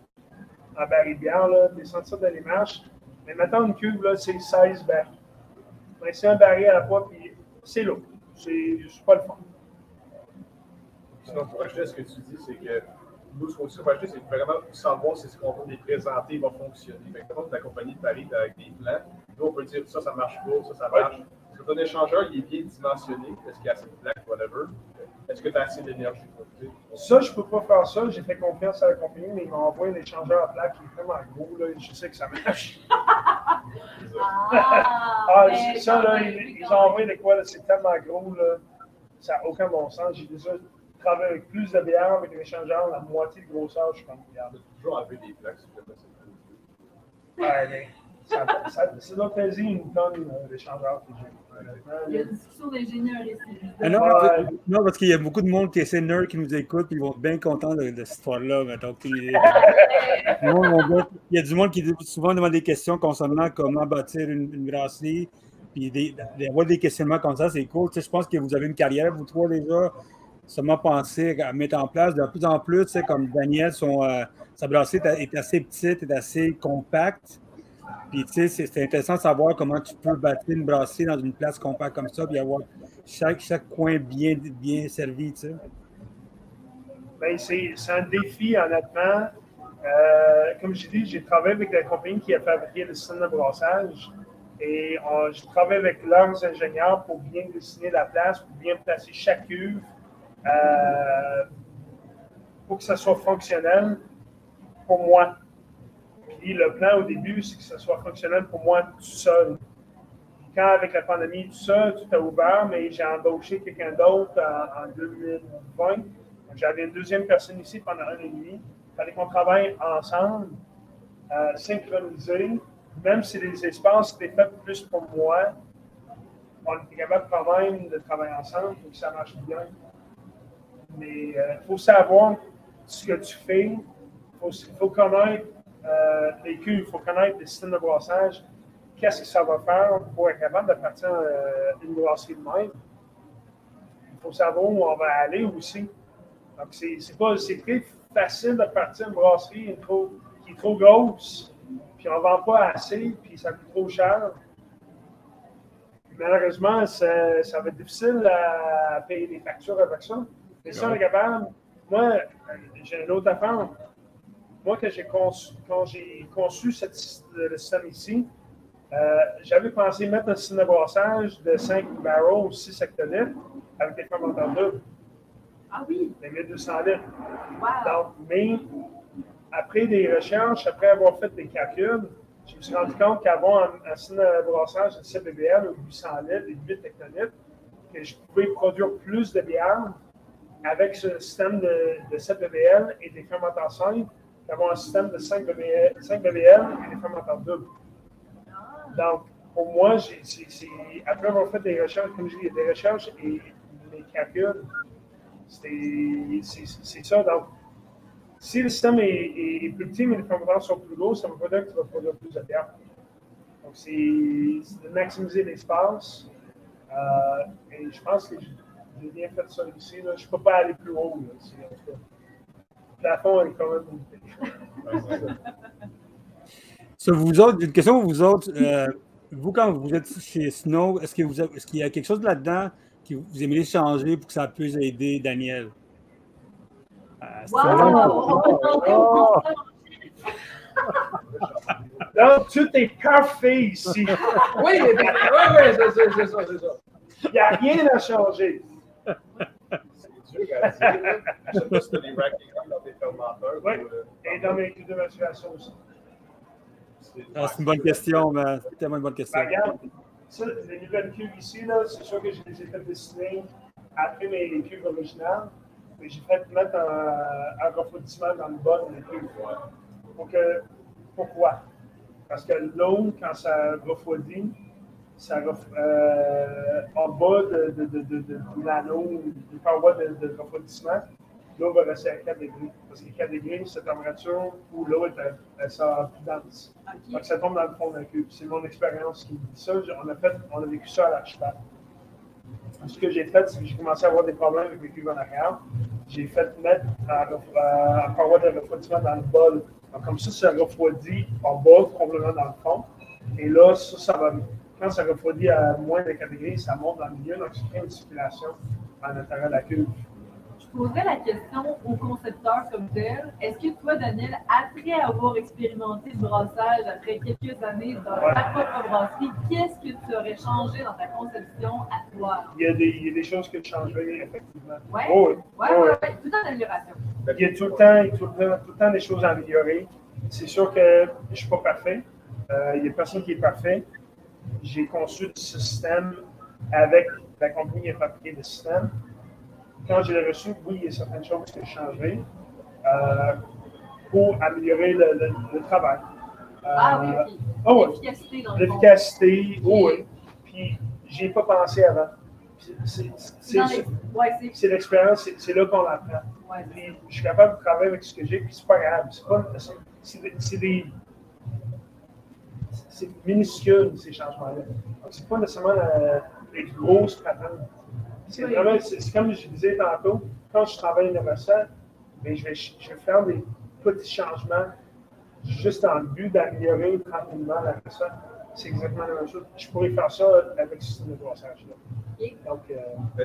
en baril de bière, descendre ça dans les marches. Mais maintenant, une cuve, là, c'est 16 barils. C'est un baril à la fois, puis c'est lourd. C'est pas le fun. Sinon, pour acheter ce que tu dis, c'est que nous, ce qu'on va acheter, c'est vraiment savoir si ce qu'on va les présenter va fonctionner. Fait que, la compagnie de Paris avec des plans, on peut dire ça, ça marche pas, ça, ça marche. Est-ce que ton échangeur, il est bien dimensionné? Est-ce qu'il y a assez de plaques, whatever? Est-ce que tu as assez d'énergie? Ça, je ne peux pas faire ça. J'ai fait confiance à la compagnie, mais ils m'ont envoyé un échangeur à plaques qui est vraiment gros. Là, je sais que ça marche. ah, ah ça, là, ils, ils, ont envoyé de quoi? C'est tellement gros. Là, ça n'a aucun bon sens. J'ai déjà travailler avec plus de bière, avec un échangeur, la moitié de grosseur, je suis comme, regarde. toujours enlever des plaques, te plaît. Ouais, ça, ça, ça doit peser une tonne euh, que j'ai. Il y a une discussion d'ingénieurs ici. Ah non, non, parce qu'il y a beaucoup de monde qui est nerds qui nous écoute, puis ils vont être bien contents de, de cette histoire-là. Donc, il, y a du monde qui souvent demande des questions concernant comment bâtir une, une brasserie. Puis d'avoir des questionnements comme ça, c'est cool. Tu sais, je pense que vous avez une carrière, vous trois déjà m'a pensé à mettre en place de plus en plus, comme Daniel, son, euh, sa brasserie est assez petite, est assez compacte. Puis, tu sais, c'est intéressant de savoir comment tu peux bâtir une brasserie dans une place compacte comme ça, puis avoir chaque, chaque coin bien, bien servi, tu sais. Bien, c'est un défi, honnêtement. Euh, comme je dit, j'ai travaillé avec la compagnie qui a fabriqué le système de brassage et je travaille avec leurs ingénieurs pour bien dessiner la place, pour bien placer chaque cuve euh, pour que ça soit fonctionnel pour moi. Le plan au début, c'est que ça soit fonctionnel pour moi tout seul. Quand avec la pandémie, tout ça, tout a ouvert, mais j'ai embauché quelqu'un d'autre en, 2020. J'avais une deuxième personne ici pendant un an et demi. Il fallait qu'on travaille ensemble, euh, synchronisé. Même si les espaces étaient faits plus pour moi, on était capable quand même de travailler ensemble que ça marche bien mais il euh, faut savoir ce que tu fais. Il faut, connaître euh, les cuves, il faut connaître les systèmes de brassage. Qu'est-ce que ça va faire pour être capable de partir euh, une brasserie de même? Il faut savoir où on va aller aussi. Donc, c'est, très facile de partir une brasserie qui est trop grosse, puis on ne vend pas assez, puis ça coûte trop cher. Malheureusement, ça, ça va être difficile à payer les factures avec ça. C'est ça, le capable. Moi, j'ai une autre affaire. Moi, quand j'ai conçu, quand conçu cette, le système ici, euh, j'avais pensé mettre un système de brassage de 5 barrels ou 6 hectolitres avec des fermenteurs doubles. Ah oui? Des 1200 litres. Wow. Donc, mais après des recherches, après avoir fait des calculs, je me suis rendu compte qu'avoir un, un, système de brassage de 7 BBL ou 800 litres et 8 hectolitres, que je pouvais produire plus de bière avec ce système de, de 7 BBL et des fermenteurs simples, d'avoir un système de 5 BBL, 5 BBL et des fermenteurs doubles. Donc, pour moi, après avoir fait des recherches, comme je dis, des recherches et les calculs, c'est ça. Donc, si le système est, plus petit, mais les fermenteurs sont plus gros, ça veut pas dire que tu vas produire plus de bière. Donc, c'est de maximiser l'espace. Euh, et je pense que j'ai bien fait ça ici. Je ne peux pas aller plus haut. Plafond est quand même limité. So, vous autres, une question pour vous autres. Euh, vous, quand vous êtes chez Snow, est-ce qu'il est y a quelque chose là-dedans que vous aimeriez changer pour que ça puisse aider Daniel? Euh, wow! Oh! Donc, tout est parfait ici. oui, oui, oui, c'est ça, c'est ça. Il n'y a rien à changer. Je ne sais pas si tu as des racking dans tes fermenteurs. Oui, et dans mes cuves de maturation aussi. Ah, c'est une bonne question, mais c'est tellement une bonne question. Ben, regarde, ça, les nouvelles cuves ici, c'est sûr que je les ai fait dessiner après mes cuves originales, mais j'ai fait mettre un, un, refroidissement dans le bas de mes cuves. Donc, pourquoi? Parce que l'eau, quand ça refroidit, ça euh, en bas de, de, de, de, de l'anneau, du parois de, refroidissement, l'eau va rester à 4 degrés. Parce que 4 degrés, c'est la température où l'eau est elle sort plus dense. Donc ça tombe dans le fond d'un cube. C'est mon expérience qui me dit ça. On a, fait, on a vécu ça à l'archipel. ce que j'ai fait, c'est que j'ai commencé à avoir des problèmes avec les cuves en arrière. J'ai fait mettre un paroi de refroidissement dans le bol. Donc, comme ça, ça refroidit en bas, complètement dans le fond. Et là, ça, ça va, quand ça refroidit à moins de 4 degrés, ça monte dans le milieu, donc ça crée une circulation à l'intérieur de la cuve poserais la question au concepteur comme tel. Est-ce que toi, Daniel, après avoir expérimenté le brassage, après quelques années dans ta propre brasserie, qu'est-ce que tu aurais changé dans ta conception à toi? Il y a des, il y a des choses que je changerais, effectivement. Oui, oui, oui, ouais, tout en amélioration. Il y a tout le temps, tout le temps, tout le temps des choses à améliorer. C'est sûr que je ne suis pas parfait. Euh, il n'y a personne qui est parfait. J'ai conçu le système avec la compagnie qui a fabriqué le système quand je l'ai reçu, oui, il y a certaines choses que je changerais euh, pour améliorer le, le, travail. Euh, ah oui. Oh, L'efficacité dans L'efficacité, oui. Puis, je ai pas pensé avant. C'est l'expérience, c'est là qu'on l'apprend. Ouais. Je suis capable de travailler avec ce que j'ai, puis c'est pas grave. C'est des. C'est minuscule, ces changements-là. C'est pas nécessairement euh, les grosses patentes. C'est vraiment, c'est comme je disais tantôt, quand je travaille une recette, mais je, vais, je vais faire des petits changements juste en but d'améliorer rapidement la recette. C'est exactement la même chose. Je pourrais faire ça avec ce système de brossage-là. Donc, euh,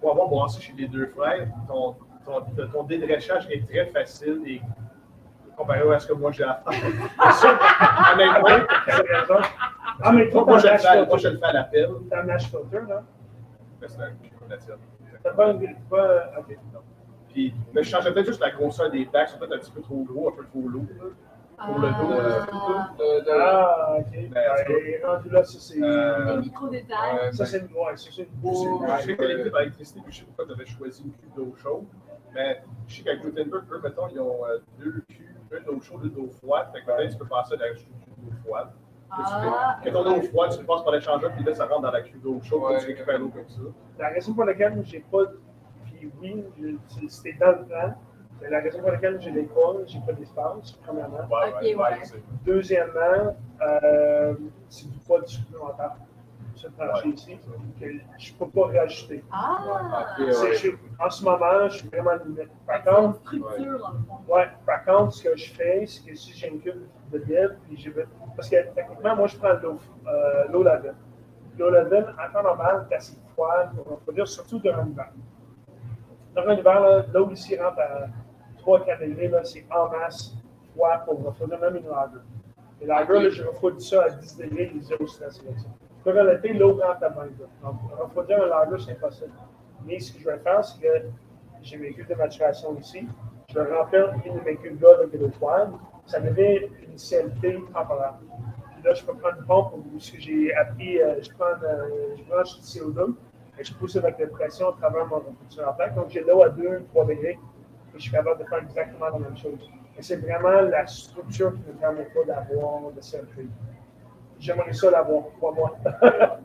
pour avoir brassé chez les deux frères, ton, ton, est très facile et comparé à ce que moi j'ai à faire. Honnêtement, Ah, mais toi, moi, je le fais, moi, je le fais à la pile. T'as un mash filter, là? C'est la tienne. T'as pas une. Pas, ok, Puis, mais je changeais peut-être juste la grosseur des bacs, c'est peut-être un petit peu trop gros, un peu trop lourd. Pour le dos, euh, Ah, ok. Ben, ben rendu là, ça c'est. Euh, micro-détails. Ça c'est une ouais, ça c'est une Je sais que l'équipe à l'électricité, je sais pourquoi tu avais choisi une cuve d'eau chaude. Mais je sais qu'à Gutenberg, eux, mettons, ils ont euh, deux cuves, une d'eau chaude et une d'eau froide. Fait que peut-être tu peux passer à la cuve d'eau froide. Ah, quand on a l'eau froide, tu le passes par l'échangeur, puis là, ça rentre dans la cuve d'eau chaude, ouais, tu récupères l'eau comme ça. La raison pour laquelle j'ai pas. Puis oui, c'était dans le plan. Mais la raison pour laquelle j'ai l'école, j'ai pas d'espace, premièrement. Ouais, ouais, Deuxièmement, euh, c'est du poids supplémentaire ce plancher ici, que je ne peux pas réajuster. Ah! en ce moment, je suis vraiment limite. Par contre, ouais, par contre, ce que je fais, c'est que si j'ai une cube de puis je vais. Parce que techniquement, moi, je prends l'eau euh, l'eau lavelle. L'eau lavelle, en temps normal, est assez froide pour produire, surtout durant l'hiver. Durant l'hiver, l'eau ici rentre à 3-4 degrés, c'est en masse froid pour refroidir même une lager. Et la lager, je refroidis ça à 10 degrés, les zéro stress avec ça. Pour l'été, l'eau rentre à main. Donc, refroidir un lager, c'est impossible. Mais ce que je vais faire, c'est que j'ai mes cuves de maturation ici. Je vais remplir une de mes cuves là avec de l'eau froide. Ça devient une CLT temporaire. Puis là, je peux prendre une pompe où j'ai appris, euh, je, prends, euh, je branche du CO2 et je pousse avec la pression à travers mon refrigérateur. Donc, j'ai l'eau à 2-3 degrés et je suis capable de faire exactement la même chose. Et c'est vraiment la structure qui me permet pas d'avoir de CLT. J'aimerais ça l'avoir, pas moi.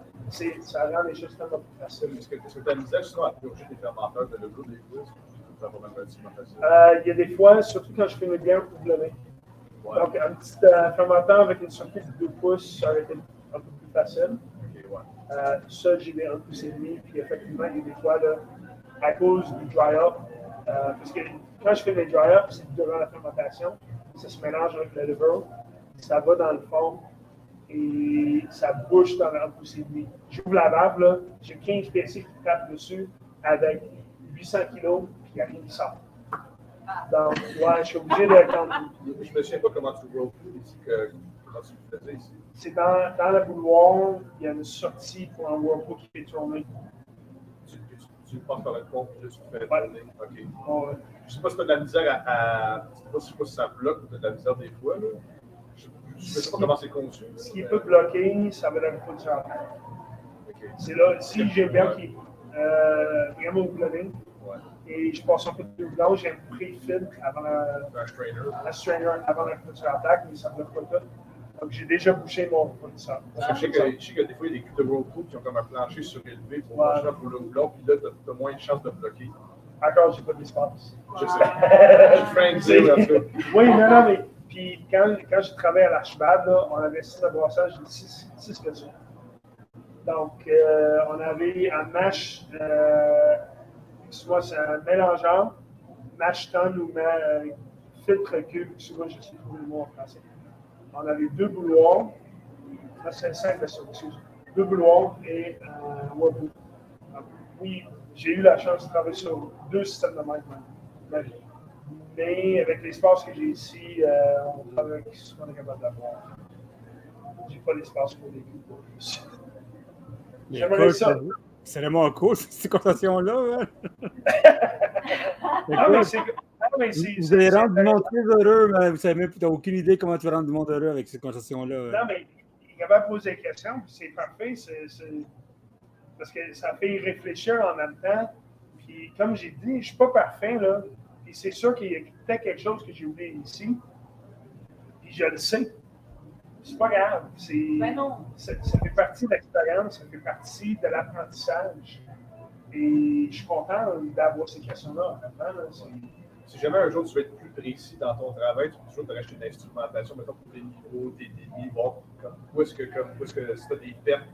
ça rend les choses tellement plus faciles. Est-ce que tu as misère souvent à purger des fermenteurs de l'eau des fois? Euh, il y a des fois, surtout quand je fais mes bières pour blonner. Donc, un petit euh, fermenteur avec une sortie de 2 pouces, ça aurait été un peu plus facile. Euh, ça, j'ai des 1 pouce et demi, puis effectivement, il y a des fois, là, à cause du dry-up, parce que quand je fais mes dry-up, c'est durant la fermentation, ça se mélange avec le liver, ça va dans le fond, et ça bouche dans la pouce et demi. J'ouvre la valve, là, j'ai 15 PC qui tapent dessus avec 800 kg, puis il n'y a rien qui sort. Donc, ouais, je suis obligé de Je ne me souviens pas comment tu vois ici, que, comment tu le faisais ici. C'est dans, dans la bouloir, il y a une sortie pour un whirlpool qui fait tourner. Tu, tu, tu passes par le puis là, tu fais tourner. OK. Je ne sais pas si tu as de la misère à. à je ne sais pas si ça bloque ou tu as de la misère des fois. Là. Je ne sais pas comment c'est conçu. Ce qui peut bloquer, ça va être la production. Okay. C'est là, si j'ai bien qui euh, vraiment ouais. et je passe un peu de blanc, j'ai un pré-filtre avant la, un strainer. Un strainer avant la production attaque, mais ça ne bloque pas tout. Donc j'ai déjà bouché mon fournisseur. je sais que, je sais que des fois, il y a des cubes de Whirlpool qui ont comme un plancher surélevé pour ouais. pour le blanc, puis là, tu as, moins de chances de bloquer. Encore, j'ai pas d'espace. Je sais. je Oui, non, non, mais puis quand, quand je travaillais à l'Archibald, on avait six de brassage, six, six questions. Donc, euh, on avait un mash, euh, c'est un mélangeant, mash ton ou ma, filtre cube, souvent je sais trouver le mot en français. On avait deux bouloirs, c'est simple, excuse. Deux bouloirs et un wabou. Oui, j'ai eu la chance de travailler sur deux systèmes de même. Mais avec l'espace que j'ai ici, euh, on travaille avec ce qu'on est capable d'avoir? J'ai pas l'espace pour les plus. J'aimerais ça. C'est vraiment cool, cette conversation-là. Hein? non, mais c'est. Vous allez rendre du monde très heureux, mais vous n'avez aucune idée comment tu vas rendre du monde heureux avec cette conversation-là. Non, mais il va poser des questions, c'est parfait. Parce que ça fait réfléchir en même temps. Puis, comme j'ai dit, je ne suis pas parfait, là. Puis, c'est sûr qu'il y a peut-être quelque chose que j'ai oublié ici. Puis, je le sais. C'est pas grave. Ben ça, fait partie de l'expérience, ça fait partie de l'apprentissage. Et je suis content d'avoir ces questions-là. Si jamais un jour tu veux être plus précis dans ton travail, tu peux toujours te racheter une instrumentation, mettons pour tes micros, tes débits, voir où est-ce que, comme, où est-ce que si tu as des pertes,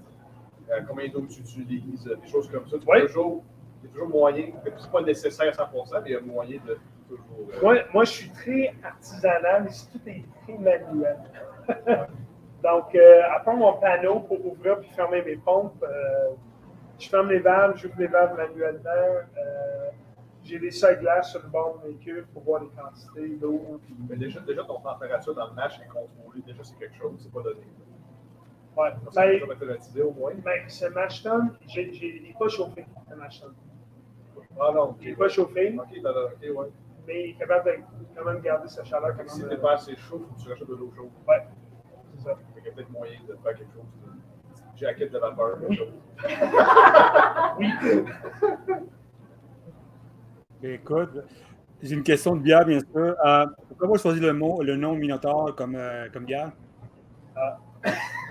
euh, combien d'eau tu utilises, des choses comme ça. Tu peux toujours, il y a toujours moyen, c'est pas nécessaire à 100%, mais il y a moyen de toujours. Euh, moi, moi, je suis très artisanal, ici tout est très manuel. Donc, euh, à part mon panneau pour ouvrir et fermer mes pompes, euh, je ferme les valves, j'ouvre les valves manuellement. Euh, j'ai des seuils glaces sur le bord de mes véhicule pour voir les quantités d'eau. Mais déjà, déjà, ton température dans le match est contrôlée. Déjà, c'est quelque chose, c'est pas donné. Ouais. Ça va automatisé au moins. Mais ce il n'est pas chauffé, ce match-ton. Ah non. Il n'est pas chauffé. Ok, ok, ouais. Mais il est capable de quand même garder sa chaleur. Comme si tu n'es pas assez chaud, faut que tu rachètes de l'eau chaude. Ouais. C'est ça. Il y a peut-être moyen de faire quelque chose. De jacket de vapeur. Oui. oui. Écoute, j'ai une question de bière, bien sûr. Euh, pourquoi vous choisi le, mot, le nom Minotaur comme, euh, comme bière? Ah.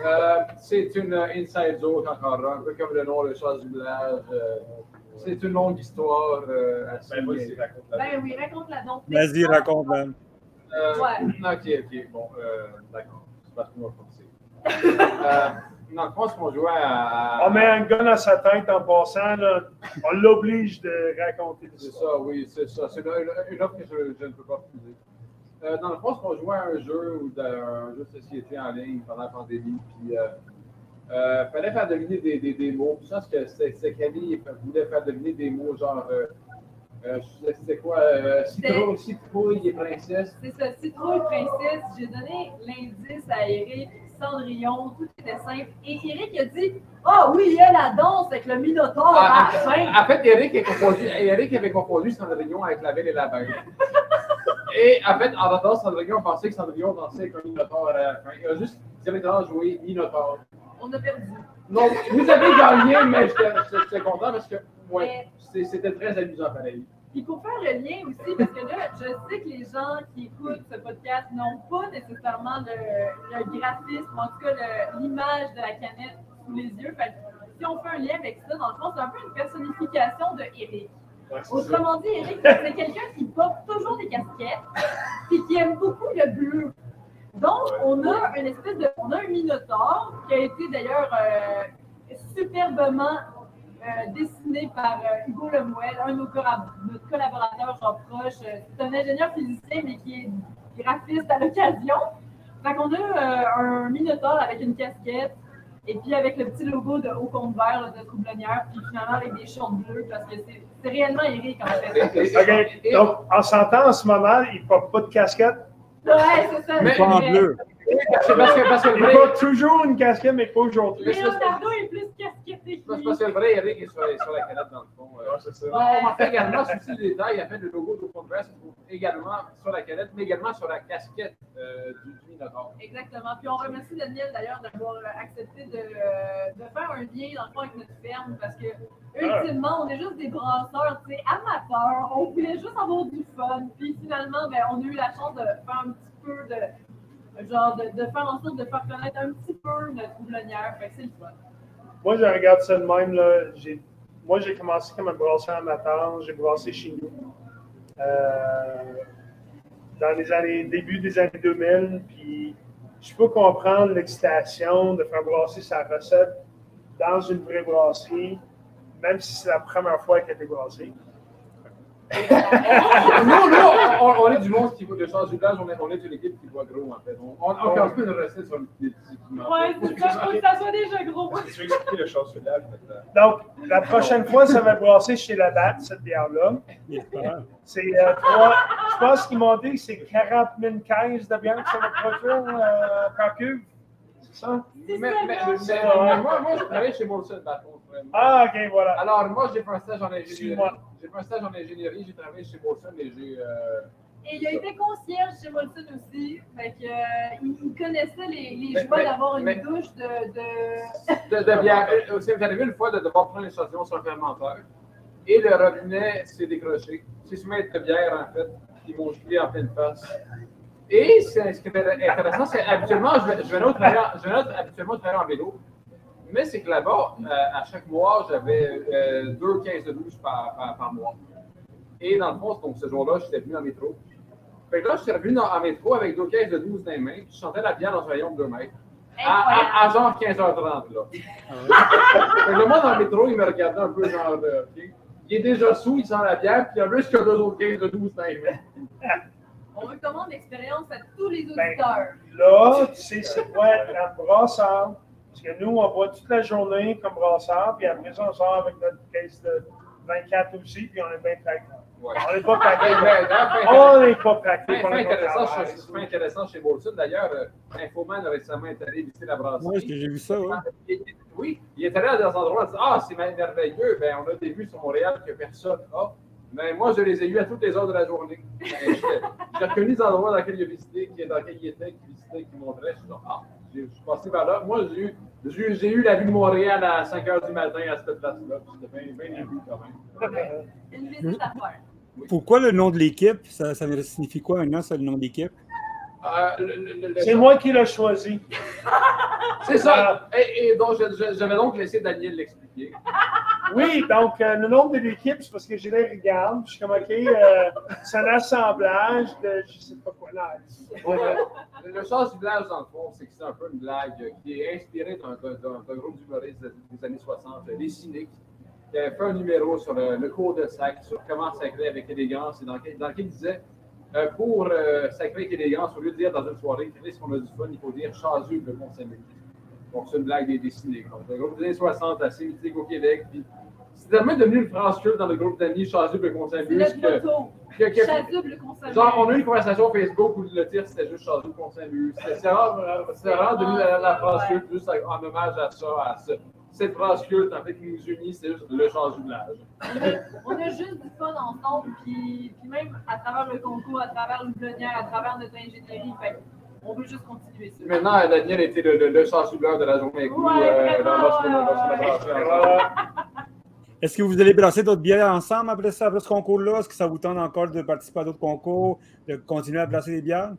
Euh, c'est une inside joke encore un peu comme le nom, le choix du village. C'est une longue histoire. Euh, ben, ben oui, raconte-la donc. Vas-y, raconte-la. Euh, ouais. Ok, ok, bon, euh, d'accord. C'est parce que moi, je non, je pense qu'on jouait à. On met un gun à sa tête en passant, là. on l'oblige de raconter C'est ça, oui, c'est ça. C'est une, offre que je, ne peux pas refuser. Euh, dans le fond, qu'on jouait à un jeu ou un jeu de société en ligne pendant la pandémie, puis euh, euh, fallait faire deviner des, des, des mots. Je pense que c'est Camille voulait faire deviner des mots genre. Euh, euh c'était quoi? Euh, citrouille, citrouille et princesse. C'est ça, citrouille, princesse. J'ai donné l'indice à Eric, Cendrillon, tout était simple. Et Eric a dit Ah oh, oui, il y a la danse avec le Minotaure ah, à la fin. En fait, Eric, a confondu, Eric avait confondu Cendrillon avec la belle et la bête. et en fait, en entendant Cendrillon, on pensait que Cendrillon dansait avec un Minotaure à la fin. Il a juste directement joué Minotaure on a perdu. Non, vous avez gagné, mais j'étais content parce que ouais, c'était très amusant pareil. Il faut faire le lien aussi, parce que là, je sais que les gens qui écoutent ce podcast n'ont pas nécessairement le, graphisme, en tout cas l'image de la canette sous les yeux. Fait si on fait un lien avec ça, dans le fond, c'est un peu une personnification de Eric. Autrement dit, Eric, c'est quelqu'un qui porte toujours des casquettes et qui aime beaucoup le bleu. Donc, on a une espèce de. On a un Minotaure qui a été d'ailleurs euh, superbement euh, dessiné par euh, Hugo Lemuel, un de nos collaborateurs j'en proche. C'est un ingénieur physicien, mais qui est graphiste à l'occasion. Fait qu'on a un Minotaure avec une casquette, et puis avec le petit logo de Haut Compte Vert de Troublonnière, puis finalement avec des shorts bleus, parce que c'est réellement Eric en fait. OK. Donc, en s'entend en ce moment, il ne porte pas de casquette? Ouais, c'est ça. Mais, en bleu. Parce que, parce que, il pas toujours une casquette, mais pas aujourd'hui. Leonardo est plus casquetté. C'est parce que le vrai Eric est sur, sur la canette dans le fond. Euh, c'est ça. on fait également, souci des détails, il a fait le logo de Converse également sur la canette, mais également sur la casquette euh, du, Minotaur. Exactement. Puis on remercie Daniel d'ailleurs d'avoir accepté de, de, faire un lien dans le fond avec notre ferme parce que ultimement, on est juste des brasseurs amateurs. On voulait juste avoir du fun. Puis finalement, ben, on a eu la chance de faire un petit peu de genre de, faire en sorte de faire connaître un petit peu notre c'est le. Moi, je regarde ça de même. Là. Moi, j'ai commencé comme un brasseur amateur. J'ai brassé chez nous. Euh, dans les années, début des années 2000. Puis, je peux comprendre l'excitation de faire brasser sa recette dans une vraie brasserie, même si c'est la première fois qu'elle a été brassée. Nous, nous on, on, est du monde qui voit de change du village, on est, on est une équipe qui voit gros en fait. On, on, on une recette sur le petit Ouais, c'est ça, faut que ça soit déjà gros. Tu veux expliquer le change maintenant? Donc, la prochaine fois, ça va brasser chez la date, cette bière-là. C'est euh, trois, je pense qu'ils m'ont dit que c'est 40 000 caisses de bière que ça va produire euh, par cuve. C'est ça? Mais, mais, mais, ça. mais moi, moi, je travaille chez Molson, par contre. vraiment. Ah, ok, voilà. Alors, moi, j'ai fait un stage en ingénierie. J'ai fait un stage en ingénierie, j'ai travaillé chez Molson et j'ai. euh, Et il a été concierge chez Molson aussi. Fait que, euh, il, connaissait les, les Mais- joies d'avoir une mais- douche de. de... de, de bière. Euh, Vous arrivé une fois de devoir prendre l'échantillon sur un fermenteur et le robinet s'est décroché. C'est ce mètre de bière, en fait, qui m'ont jeté en pleine face. Et ce qui est intéressant, c'est habituellement, je vais- je je habituellement au travail en vélo. Mais c'est que là-bas, euh, à chaque mois, j'avais euh, deux 15 de douche par, par, par mois. Et dans le fond, donc, ce jour-là, j'étais venu en métro. Fait que là, je suis revenu en métro avec deux 15 de 12 dans les mains, puis je sentais la bière dans un rayon de 2 mètres. À, à- à genre 15h30, là. Fait que le monde dans le métro, il me regardait un peu genre, euh. Il est déjà sous, il sent la bière, puis plus, il y a deux autres 15 de 12 dans les mains. On recommande l'expérience à tous les Ben, auditeurs. Là, tu sais, c'est quoi la brasseur? Parce que nous, on boit toute la journée comme brasseur, puis après ça, on sort avec notre caisse de 24 aussi, puis on est bien craqué. Ouais. On n'est pas fait- On n'est pas craqué. Fait, on fait est pas intéressant, chez- intéressant chez Bolton. D'ailleurs, euh, Infoman a récemment été allé visiter la brasserie. Oui, j'ai vu ça, ouais. Il- il- Oui, il est allé à des endroits, il dit Ah, c'est merveilleux, ben, on a des vues sur Montréal que personne n'a. Mais moi, je les ai eus à toutes les heures de la journée. J'ai reconnu les endroits dans lesquels il a visité, qui- dans lesquels il était, qui visitait, qui montrait. Je suis dit, Ah, j'ai- je suis passé par là. Moi, j'ai eu, j'ai eu- j'ai eu la vue de Montréal à 5 h du matin à cette place-là. C'était bien, bien ému quand même. Une visite à faire. Pourquoi le nom de l'équipe? Ça, ça signifie quoi maintenant, ça, le nom de l'équipe? Euh, le- le- le- le- C'est moi qui l'ai choisi. C'est ça. Et, et donc, je- je- j'avais donc laissé Daniel l'expliquer. Oui, donc euh, le nom de l'équipe, c'est parce que je les regarde. Je suis comme, OK, euh, c'est un assemblage de je sais pas quoi. Non, Le, le du village, dans le fond, c'est que c'est un peu une blague qui est inspirée d'un groupe d'humoristes des années 60, les Cyniques, qui avait fait un numéro sur le, cours de sac, sur comment sacrer avec élégance, et dans, dans lequel il disait euh, pour euh, sacrer avec élégance, au lieu de dire dans une soirée, Chris, qu'on a du fun, il faut dire chaseux le mont saint Donc, c'est une blague des, des Cyniques. Donc, le groupe des années 60, assez mythique au Québec. Puis, c'est tellement devenu une phrase culte dans le groupe d'amis chaseux le mont saint C'est que, motto. Chasuble. Genre, on a eu une conversation Facebook où le titre c'était juste Chazou qu'on salue. C'est rare, devenu la, la phrase Ouais. culte, juste en hommage à ça, à ce- cette phrase culte en fait qui nous unit, c'est juste le chazoublage. On a, on a juste du fun ensemble, puis, puis même à travers le concours, à travers l'oublonnière, à travers notre ingénierie. Fait on veut juste continuer ça. Maintenant, Daniel était le, le, le de la journée euh. Est-ce que vous allez brasser d'autres bières ensemble après, ça, après ce concours-là? Est-ce que ça vous tente encore de participer à d'autres concours, de continuer à brasser des bières?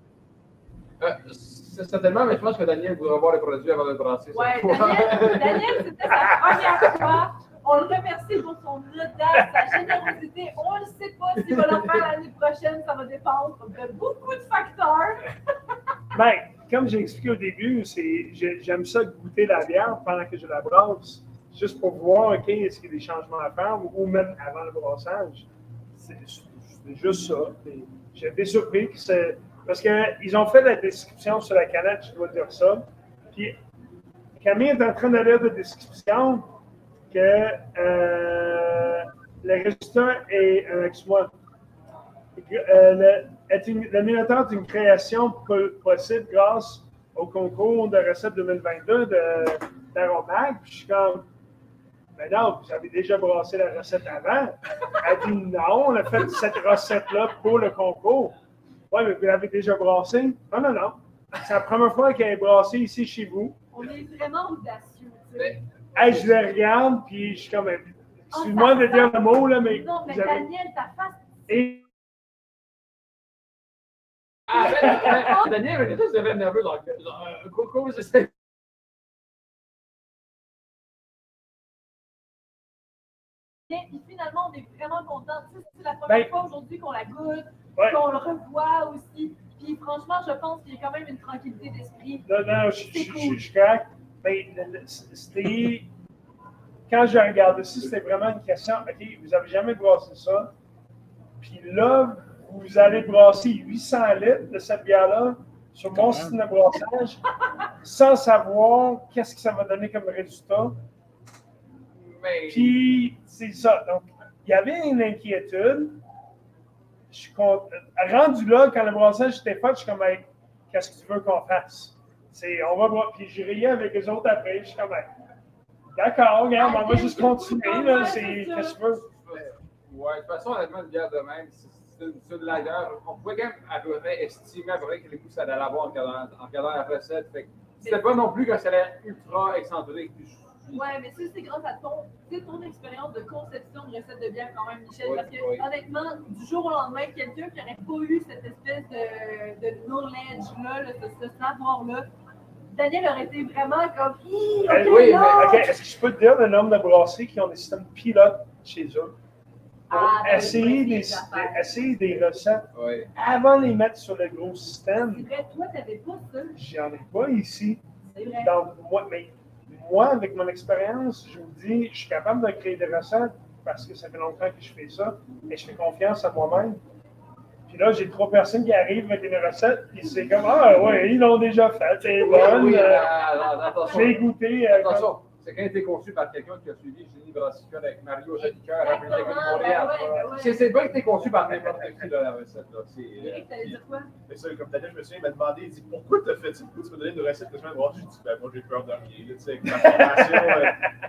Euh, c'est certainement, mais je pense que Daniel voudra voir les produits avant de le brasser. fois. Daniel, Daniel, c'était sa première fois. On le remercie pour son audace, sa générosité. On ne sait pas s'il va le faire l'année prochaine. Ça va dépendre de beaucoup de facteurs. Ben, comme j'ai expliqué au début, j'aime ça goûter la bière pendant que je la brasse, juste pour voir, OK, est-ce qu'il y a des changements à faire ou, même avant le brassage. C'est juste ça. J'ai été surpris que c'est. Parce qu'ils ont fait la description sur la canette, je dois dire ça. Puis Camille est en train de lire la description que euh, le résultat est, euh, excuse-moi, euh, est une- le Minotaur est une création po- possible grâce au concours de recettes 2022 de- d'Aromac. Puis je suis comme, mais non, vous avez déjà brassé la recette avant. Elle dit non, on a fait cette recette-là pour le concours. Oui, mais vous l'avez déjà brassée? Non, non, non. C'est la première fois qu'elle est brassée ici chez vous. On est vraiment audacieux. Hey, je le regarde, puis je suis comme, excuse-moi de dire le mot, là, mais Non, mais vous avez- Daniel, ta face. Et Ben, Daniel, était nerveux genre, je sais. Puis finalement, on est vraiment contents. Tu sais, c'est la première Ben- fois aujourd'hui qu'on la goûte, Ouais. qu'on le revoit aussi. Puis franchement, je pense qu'il y a quand même une tranquillité d'esprit. Non, non, je, je, je craque. Ben, c'était. quand j'ai regardé ça, c'était vraiment une question. OK, vous n'avez jamais brassé ça. Puis là, vous allez brasser 800 litres de cette bière-là sur mon système de brassage sans savoir qu'est-ce que ça va donner comme résultat. Mais Puis, c'est ça. Donc, il y avait une inquiétude. Je suis content. Rendu là, quand le brassage était fait, je suis comme, Hey, qu'est-ce que tu veux qu'on fasse? C'est, on va bra- Puis, j'ai riais avec les autres après. Je suis comme, Hey, d'accord, regarde, on va juste continuer. Là. C'est, qu'est-ce que tu veux? Ouais, de toute façon, honnêtement, une bière de même, c'est c'est. On pouvait quand même à peu près estimer à peu près quel goût ça allait avoir en regardant, en regardant la recette. Fait que C'était pas non plus que ça allait être ultra excentrique. Ouais, mais ça, c'est grâce à ton, ton expérience de conception de recette de bière, quand même, Michel. Oui, parce que, oui. honnêtement, du jour au lendemain, quelqu'un qui n'aurait pas eu cette espèce de, de knowledge-là, là, ce, ce savoir-là, Daniel aurait été vraiment comme. Hi, Euh, ok, oui, non! mais est-ce que je peux te dire le nombre de brasseries qui ont des systèmes pilotes chez eux? Ah, essayer, des, des affaires. essayer des recettes avant de les mettre sur le gros C'est système. vrai, toi, t'avais pas ça. J'en ai pas ici. C'est vrai. Donc, moi, mais moi, avec mon expérience, je vous dis, je suis capable de créer des recettes parce que ça fait longtemps que je fais ça et je fais confiance à moi-même. Puis là, j'ai trois personnes qui arrivent avec une recette, puis c'est comme Ah, ouais, ils l'ont déjà fait, c'est bonne. Oui, euh, euh, l'ai goûté. euh, Attention, c'est quand été conçu par quelqu'un qui a suivi Génie Brassicole avec Mario Janiqueur à Polytechnique de Montréal. ouais, ouais. C'est c'est pas été conçu par n'importe qui, là, la recette. Là. C'est, euh, t'allais dire quoi? Mais ça, comme Daniel, je me souviens, il m'a demandé, il dit Pourquoi tu as fait ça? Pourquoi tu m'as donné une recette que je viens de voir? J'ai dit Ben, moi, j'ai peur de rien. Tu sais, avec ma formation, euh,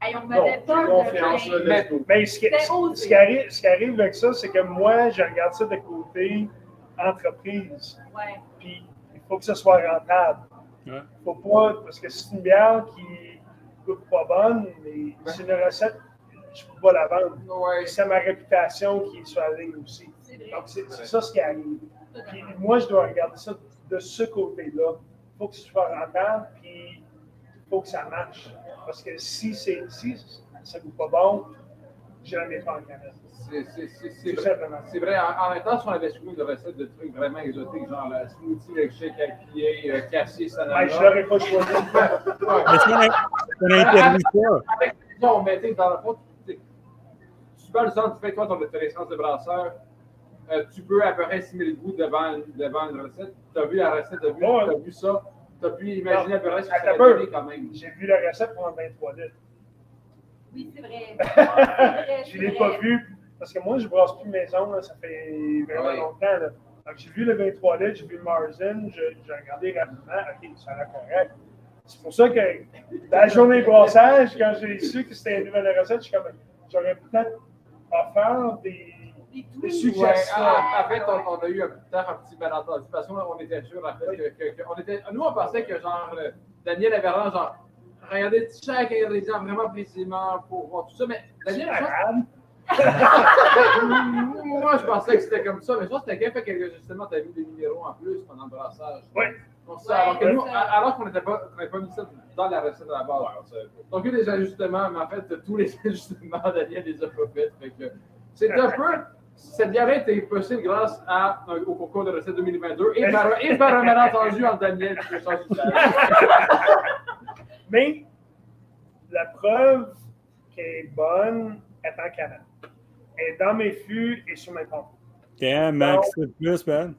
Hey, on non, de. Mais ce qui, ce- ce arrive, ce qui arrive avec ça, c'est que moi, je regarde ça de côté entreprise. Puis il faut que ça soit rentable. Ouais. faut pas, parce que c'est une bière qui pas bonne, mais c'est une recette, je peux pas la vendre. Ouais. Et c'est ma réputation qui est sur la ligne aussi. Donc c'est ça ce qui arrive. Puis moi, je dois regarder ça de ce côté-là. Il faut que ce soit rentable, puis il faut que ça marche. Parce que si, c'est si ça goûte pas bon, la mets pas en canette. C'est- c'est- c'est- c'est Tout vrai. C'est vrai, en, en même temps, si on avait suivi une recette de trucs vraiment exotiques, genre la smoothie milkshake IPA, euh, cassis, Ben, ananas. je l'aurais pas choisi. Mais si on a, on a interdit ça, Avec on mettait dans le fond, tu, vas le centre, tu fais toi ton licence de brasseur, euh, tu peux à peu près estimer le goût devant, une- devant une recette. Tu as vu la recette, tu as vu, Ouais. t'as vu ça, tu as pu imaginer à peu près ce que ça quand même. J'ai vu la recette pour un 23 litres. Oui, c'est vrai. Je ne l'ai pas vu parce que moi, je ne brasse plus maison, là, ça fait vraiment longtemps. Là. Donc, j'ai vu le 23 litres, j'ai vu le Marzen, j'ai regardé rapidement, OK, ça a l'air correct. C'est pour ça que la journée de brassage, quand j'ai su que c'était une nouvelle recette, je suis comme, j'aurais peut-être offert des. Des. Ouais, suggestions. en, fait, on, on a eu un, peut-être un petit malentendu parce qu'on était sûr, en fait, que, que- que- on était, nous, on pensait que, genre, euh, Daniel avait regardé chaque ingrédient vraiment précisément pour voir tout ça, mais Daniel. Moi, je pensais que c'était comme ça, mais je pense que c'était fait que justement, tu as vu des numéros en plus pendant le brassage. Oui. Ça, alors que nous, ça. alors qu'on n'était pas, qu'on n'avait pas mis ça dans la recette à la base. Donc, il y a des ajustements, mais en fait, tous les ajustements, Daniel les a pas faits. Fait que c'est un peu. Cette bière était possible grâce à, un- au concours de recette 2022 et par, et par un malentendu entre Daniel et. Mais la preuve qu'elle est bonne est en canette. Elle est dans mes fûts et sur mes pompes. Tiens, Max, c'est plus, man.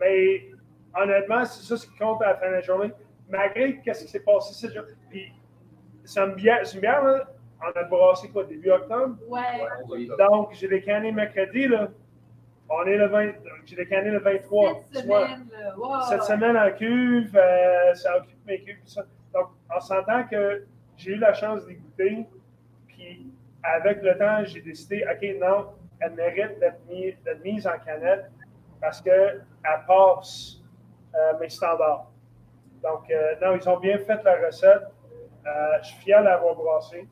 Mais honnêtement, c'est ça ce qui compte à la fin de la journée. Malgré qu'est-ce qui s'est passé cette journée. Puis c'est une bière, une bière là, on a brassé quoi, début octobre? Ouais. Oui. Donc, j'ai les canné mercredi, là. On est le 20, j'ai les canné le 23. Cette semaine, là. Wow. Cette semaine en cuve, euh, ça occupe mes cuves. tout Ça. Donc, on s'entend que j'ai eu la chance d'y goûter. Puis, avec le temps, j'ai décidé, OK, non, elle mérite d'être mise, en canette parce qu'elle passe euh, mes standards. Donc, euh, non, ils ont bien fait la recette. Euh, je suis fier d'avoir brassé.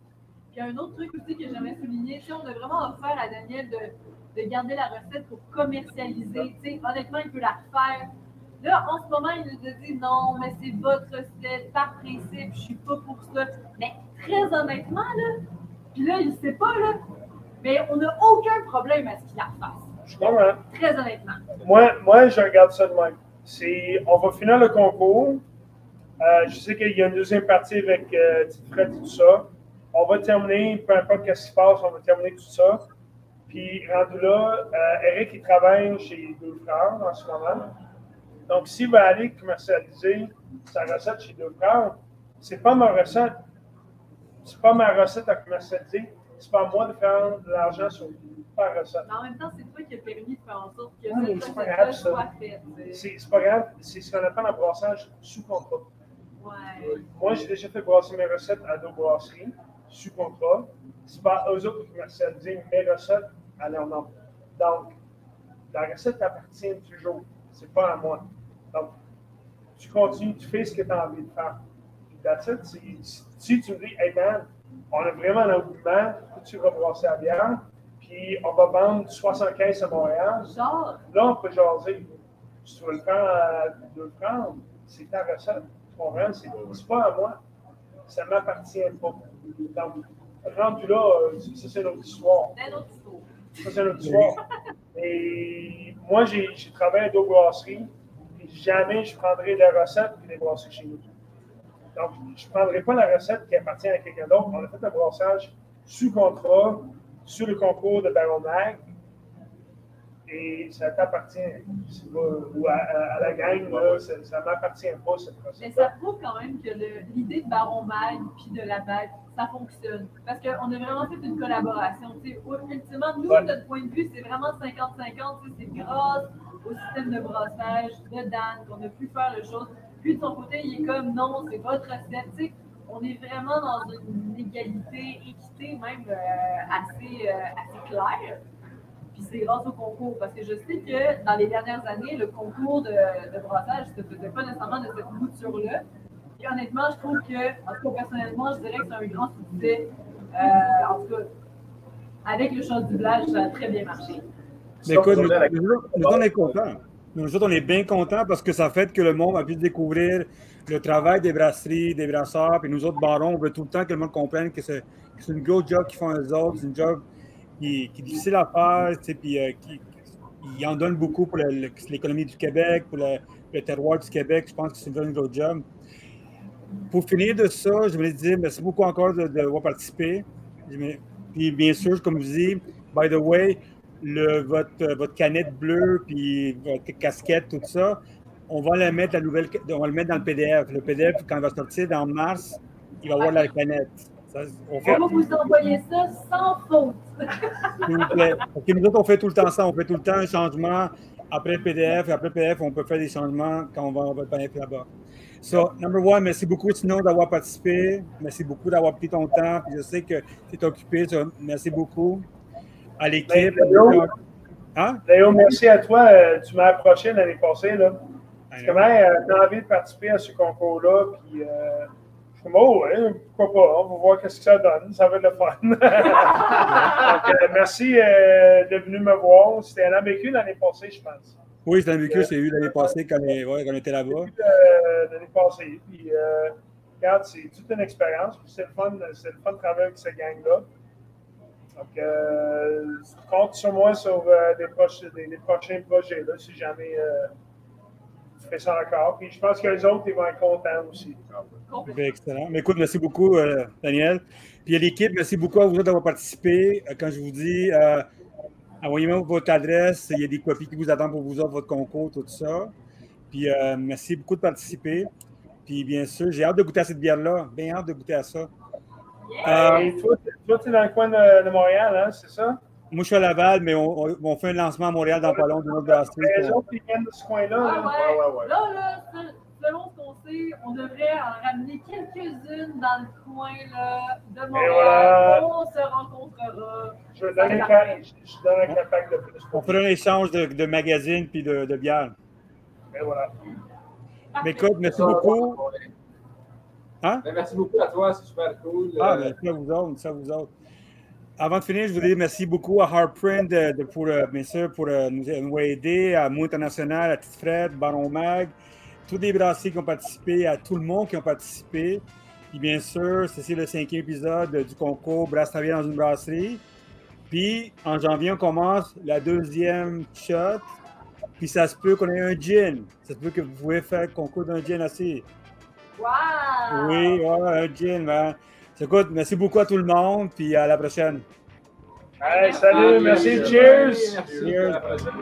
Puis un autre truc aussi que j'aimerais souligner, sais, on a vraiment offert à Daniel de, de garder la recette pour commercialiser. Honnêtement, il peut la refaire. Là, en ce moment, il nous a dit non, mais c'est votre recette, par principe, je suis pas pour ça. Mais très honnêtement, là, puis là, il sait pas, là, mais on n'a aucun problème à ce qu'il la refasse. Je comprends. Très honnêtement. Moi, moi, je regarde ça de même. C'est, on va finir le concours. Euh, je sais qu'il y a une deuxième partie avec euh, Fred et tout ça. on va terminer, peu importe ce qui se passe, on va terminer tout ça. Puis, rendu là, euh, Eric, il travaille chez Deux Frères en ce moment. Donc, s'il va aller commercialiser sa recette chez Deux Frères, c'est pas ma recette. C'est pas ma recette à commercialiser. C'est pas à moi de faire de l'argent sur par recette. Mais en même temps, c'est toi qui as permis de faire en sorte que non, cette recette soit faite. C'est pas grave. C'est ce qu'on appelle un brassage sous contrat. Ouais. Moi, j'ai déjà fait brasser mes recettes à deux brasseries sous contrat. C'est pas eux autres qui commercialisent mes recettes à leur nom. Donc, la recette appartient toujours. C'est pas à moi. Donc, tu continues, tu fais ce que tu as envie de faire. That's it. Si, si tu me dis, hey man, on a vraiment un engouement, tu vas brasser la bière, puis on va vendre 75 à Montréal. Genre. Là, on peut jaser. Si tu veux le faire à deux francs, c'est ta recette. Tu comprends? C'est pas à moi. Ça ne m'appartient pas. Donc, rendu là, ça, c'est notre histoire. C'est notre histoire. Ça, c'est notre histoire. Et moi, j'ai travaillé à deux brasseries, jamais je prendrai la recette et les brasser chez nous. Donc, je ne prendrai pas la recette qui appartient à quelqu'un d'autre. On a fait un brassage sous contrat, sur le concours de Baron Mag. Et ça t'appartient, ou à, la gang, là, ça ne m'appartient pas, cette recette. Mais ça prouve quand même que l'idée de Baron Mag puis de la bague, ça fonctionne. Parce qu'on a vraiment fait une collaboration. Ultimement, nous, de notre point de vue, c'est vraiment 50-50. C'est grâce au système de brassage de Dan qu'on a pu faire le chose. Puis de son côté, il est comme non, c'est votre recette. on est vraiment dans une égalité, équité même euh, assez, euh, assez claire. Puis c'est grâce au concours, parce que je sais que dans les dernières années, le concours de, de brassage ne pas nécessairement de cette mouture-là. Et honnêtement, je trouve que, en tout cas personnellement, je dirais que c'est un grand succès. Euh, en tout cas, avec le champ du doublage, ça a très bien marché. Mais écoute, nous, nous, on est contents. Nous autres, on est bien contents parce que ça fait que le monde a pu découvrir le travail des brasseries, des brasseurs, puis nous autres barons, on veut tout le temps que le monde comprenne que c'est une grosse job qu'ils font eux autres, c'est une job qui, est difficile à faire, puis euh, qui, ils en donnent beaucoup pour l'économie du Québec, pour le, terroir du Québec. Je pense que c'est une grosse job. Pour finir de ça, je voulais dire merci beaucoup encore d'avoir participé. Puis bien sûr, comme je vous dis, by the way, le, votre, votre canette bleue, puis votre casquette, tout ça, on va le mettre, la nouvelle, on va le mettre dans le PDF. Le PDF, quand il va sortir dans mars, il va avoir la canette. on, va vous envoyer ça sans faute. S'il vous plaît. nous autres, on fait tout le temps ça. On fait tout le temps un changement après le PDF. Et après le PDF, on peut faire des changements quand on va, on va le PDF là-bas. So, number one, merci beaucoup, Sino, d'avoir participé. Merci beaucoup d'avoir pris ton temps. Je sais que tu es occupé. merci beaucoup à l'équipe. Ben, hein? Léo, merci à toi. Euh, tu m'as approché l'année passée. Là. Comment euh, tu as envie de participer à ce concours-là? Puis, euh, je suis comme, oh, pourquoi pas? On va voir ce que ça donne. Ça va être le fun. Donc, merci d'être venu me voir. C'était un ABQ l'année passée, je pense. Oui, c'était un ABQ, c'est eu l'année passée quand, ouais, on était là-bas. L'année passée. Puis, regarde, c'est toute une expérience. C'est le, fun, le fun de travailler avec cette gang-là. Donc, euh, compte sur moi sur euh, des, prochains projets, là, si jamais euh, fais ça encore. Puis je pense que les autres, ils vont être contents aussi. excellent. Mais écoute, merci beaucoup, euh, Daniel. Puis à l'équipe, merci beaucoup à vous d'avoir participé. Quand je vous dis, envoyez-moi votre adresse. Il y a des copies qui vous attendent pour vous autres, votre concours, tout ça. Puis merci beaucoup de participer. Puis bien sûr, j'ai hâte de goûter à cette bière-là. Bien hâte de goûter à ça. Euh, toi, tu es dans le coin de, Montréal, hein, c'est ça? Moi, je suis à Laval, mais on, on, fait un lancement à Montréal dans pas long de notre brasserie. Les autres, ils viennent de ce coin-là. Ah, ouais. Ouais, là, là, selon ce qu'on sait, on devrait en ramener quelques-unes dans le coin là, de Montréal. On se rencontrera. Je donne un capac de plus. On fera un échange de, de magazines puis de, de bière. Et voilà. Mais écoute, merci beaucoup. Hein? Ben, merci beaucoup à toi, c'est super cool. Ah, merci ben, à vous autres, ça vous autres. Avant de finir, je voudrais dire merci beaucoup à Harprint de, pour, euh, bien sûr, pour euh, nous, nous, aider, à Mou International, à Tite Fred, Baron Mag, tous les brassiers qui ont participé, à tout le monde qui a participé. Puis bien sûr, c'est le cinquième épisode du concours Brasserie dans une brasserie. Puis en janvier, on commence la deuxième shot. Puis ça se peut qu'on ait un gin. Ça se peut que vous pouvez faire le concours d'un gin assez. Wow! Oui, ouais, un gin, Écoute, merci beaucoup à tout le monde, puis à la prochaine. Hey, salut, merci, cheers. Merci. Cheers. À la prochaine.